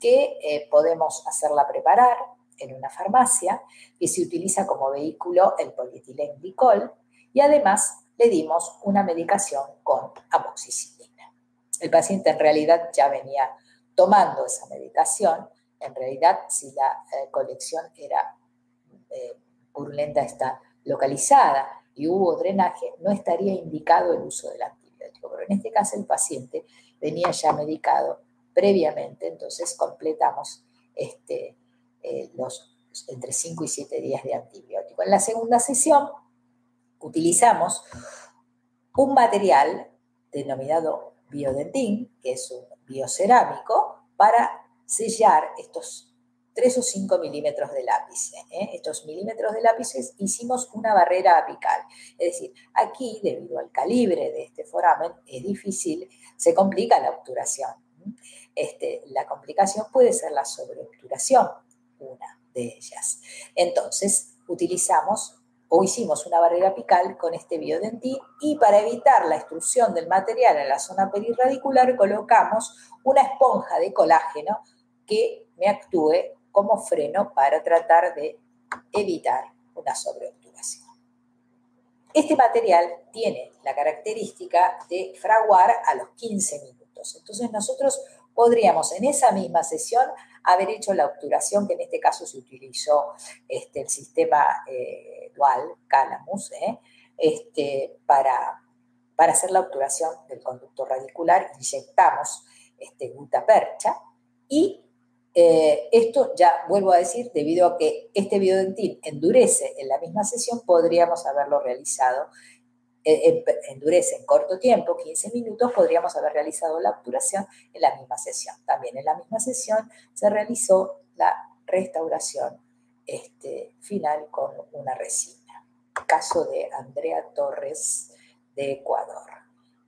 que eh, podemos hacerla preparar en una farmacia, que se utiliza como vehículo el polietilenglicol, y además le dimos una medicación con amoxicilina. El paciente en realidad ya venía tomando esa medicación, en realidad, si la eh, colección era eh, purulenta, está localizada y hubo drenaje, no estaría indicado el uso del antibiótico. Pero en este caso el paciente venía ya medicado previamente, entonces completamos este, eh, los entre 5 y 7 días de antibiótico. En la segunda sesión utilizamos un material denominado biodentín, que es un biocerámico, para sellar estos 3 o 5 milímetros de lápiz. ¿eh? Estos milímetros de lápices hicimos una barrera apical. Es decir, aquí, debido al calibre de este foramen, es difícil, se complica la obturación. Este, la complicación puede ser la sobreobturación, una de ellas. Entonces, utilizamos o hicimos una barrera apical con este biodentín y para evitar la extrusión del material en la zona perirradicular colocamos una esponja de colágeno que me actúe como freno para tratar de evitar una sobreobturación. Este material tiene la característica de fraguar a los 15 minutos. Entonces nosotros podríamos en esa misma sesión haber hecho la obturación, que en este caso se utilizó este, el sistema eh, dual, Calamus, eh, este, para, para hacer la obturación del conducto radicular, inyectamos este, gutapercha y eh, esto ya vuelvo a decir, debido a que este biodentín endurece en la misma sesión, podríamos haberlo realizado, eh, endurece en corto tiempo, 15 minutos, podríamos haber realizado la obturación en la misma sesión. También en la misma sesión se realizó la restauración este, final con una resina. Caso de Andrea Torres de Ecuador.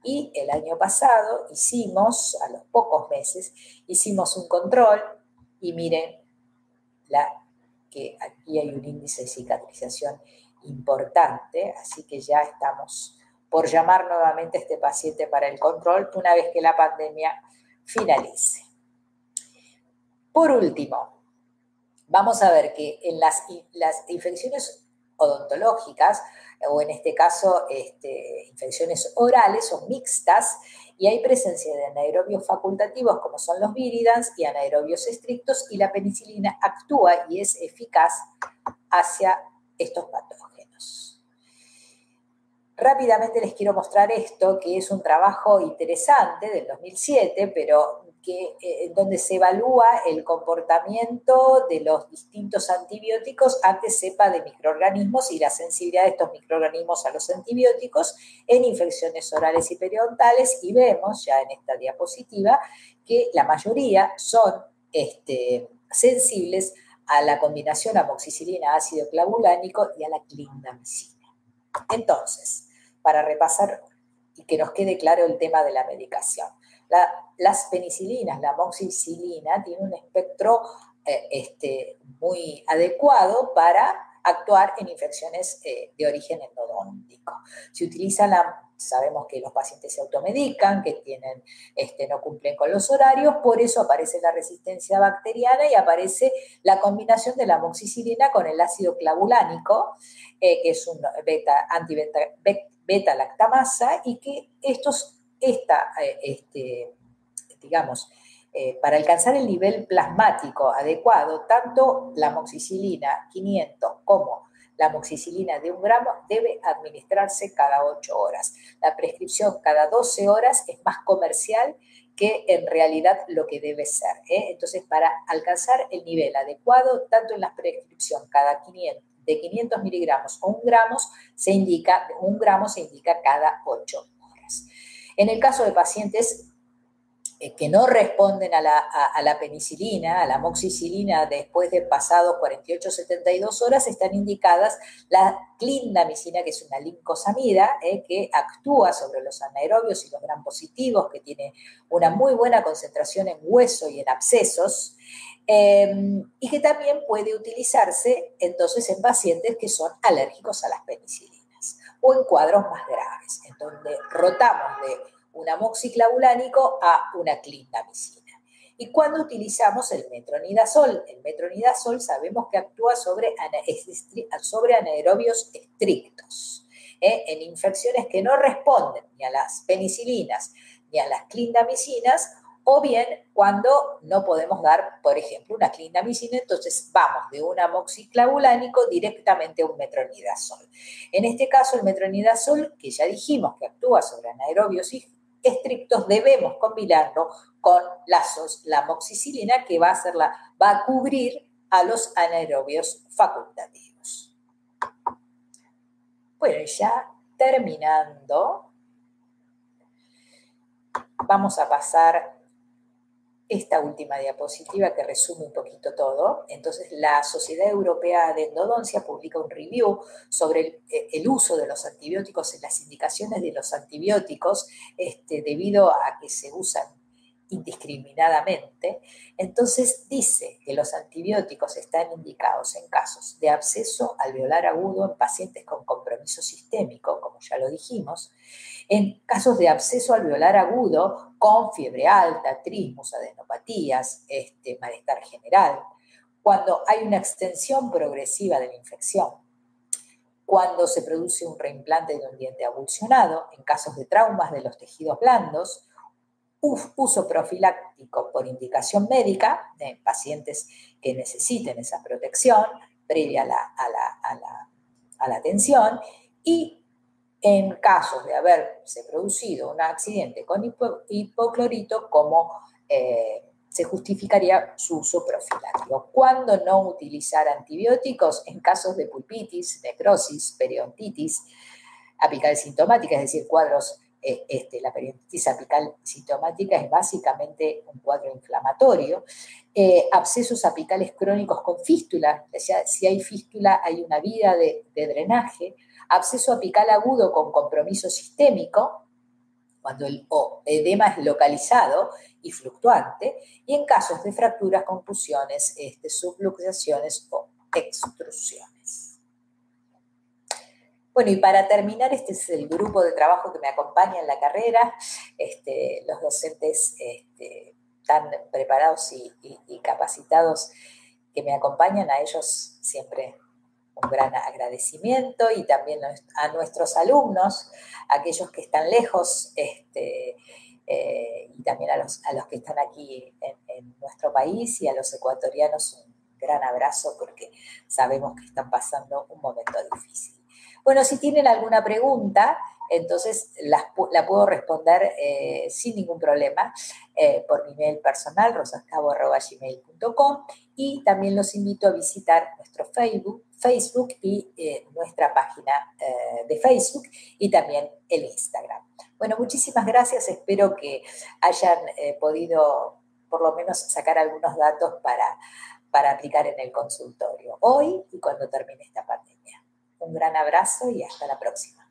Y el año pasado hicimos, a los pocos meses, hicimos un control y miren la, que aquí hay un índice de cicatrización importante, así que ya estamos por llamar nuevamente a este paciente para el control una vez que la pandemia finalice. Por último, vamos a ver que en las, las infecciones odontológicas, o en este caso este, infecciones orales, son mixtas y hay presencia de anaerobios facultativos como son los viridans y anaerobios estrictos y la penicilina actúa y es eficaz hacia estos patógenos. rápidamente les quiero mostrar esto, que es un trabajo interesante del 2007, pero eh, donde se evalúa el comportamiento de los distintos antibióticos ante cepa de microorganismos y la sensibilidad de estos microorganismos a los antibióticos en infecciones orales y periodontales y vemos ya en esta diapositiva que la mayoría son este, sensibles a la combinación amoxicilina ácido clavulánico y a la clindamicina. Entonces, para repasar y que nos quede claro el tema de la medicación las penicilinas, la amoxicilina, tiene un espectro eh, este, muy adecuado para actuar en infecciones eh, de origen endodóntico. Se utiliza la sabemos que los pacientes se automedican, que tienen, este, no cumplen con los horarios, por eso aparece la resistencia bacteriana y aparece la combinación de la amoxicilina con el ácido clavulánico, eh, que es un beta, beta lactamasa, y que estos esta, eh, este, digamos, eh, para alcanzar el nivel plasmático adecuado, tanto la amoxicilina 500 como la amoxicilina de un gramo debe administrarse cada 8 horas. La prescripción cada 12 horas es más comercial que en realidad lo que debe ser. ¿eh? Entonces, para alcanzar el nivel adecuado, tanto en la prescripción cada 500, de 500 miligramos o un gramo, se indica, un gramo se indica cada 8 horas. En el caso de pacientes eh, que no responden a la, penicilina, a la moxicilina, después de pasados 48-72 horas, están indicadas la clindamicina, que es una lincosamida, eh, que actúa sobre los anaerobios y los gran positivos, que tiene una muy buena concentración en hueso y en abscesos, em, y que también puede utilizarse entonces en pacientes que son alérgicos a las penicilinas o en cuadros más graves, en donde rotamos de un amoxiclavulánico a una clindamicina. Y cuando utilizamos el metronidazol, el metronidazol sabemos que actúa sobre, sobre anaerobios estrictos, ¿eh? en infecciones que no responden ni a las penicilinas ni a las clindamicinas o bien cuando no podemos dar, por ejemplo, una clindamicina, entonces vamos de un amoxiclavulánico directamente a un metronidazol. En este caso, el metronidazol, que ya dijimos que actúa sobre anaerobios estrictos, debemos combinarlo con la, la amoxicilina que va a, ser va a cubrir a los anaerobios facultativos. Bueno, ya terminando, vamos a pasar esta última diapositiva que resume un poquito todo. Entonces, la Sociedad Europea de Endodoncia publica un review sobre el, uso de los antibióticos en las indicaciones de los antibióticos, este, debido a que se usan indiscriminadamente, entonces dice que los antibióticos están indicados en casos de absceso alveolar agudo en pacientes con compromiso sistémico, como ya lo dijimos, en casos de absceso alveolar agudo con fiebre alta, trismus, adenopatías, este, malestar general, cuando hay una extensión progresiva de la infección, cuando se produce un reimplante de un diente avulsionado, en casos de traumas de los tejidos blandos, uso profiláctico por indicación médica de pacientes que necesiten esa protección previa a la, atención y en casos de haberse producido un accidente con hipoclorito, como eh, se justificaría su uso profiláctico. ¿Cuándo no utilizar antibióticos? En casos de pulpitis, necrosis, periodontitis, apical sintomática, es decir, cuadros eh, este, la periodontitis apical sintomática es básicamente un cuadro inflamatorio. Eh, abscesos apicales crónicos con fístula, si hay fístula hay una vía de, drenaje. Absceso apical agudo con compromiso sistémico, cuando el edema es localizado y fluctuante, y en casos de fracturas, confusiones, este, subluxaciones o extrusiones. Bueno, y para terminar, este es el grupo de trabajo que me acompaña en la carrera, este, los docentes este, tan preparados y, capacitados que me acompañan, a ellos siempre un gran agradecimiento y también a nuestros alumnos, aquellos que están lejos este, eh, y también a los, que están aquí en, nuestro país y a los ecuatorianos un gran abrazo porque sabemos que están pasando un momento difícil. Bueno, si tienen alguna pregunta, entonces la puedo responder eh, sin ningún problema eh, por mi mail personal, rosascabo.gmail.com y también los invito a visitar nuestro Facebook, Facebook y eh, nuestra página de Facebook y también el Instagram. Bueno, muchísimas gracias, espero que hayan podido por lo menos sacar algunos datos para, para aplicar en el consultorio hoy y cuando termine esta pandemia. Un gran abrazo y hasta la próxima.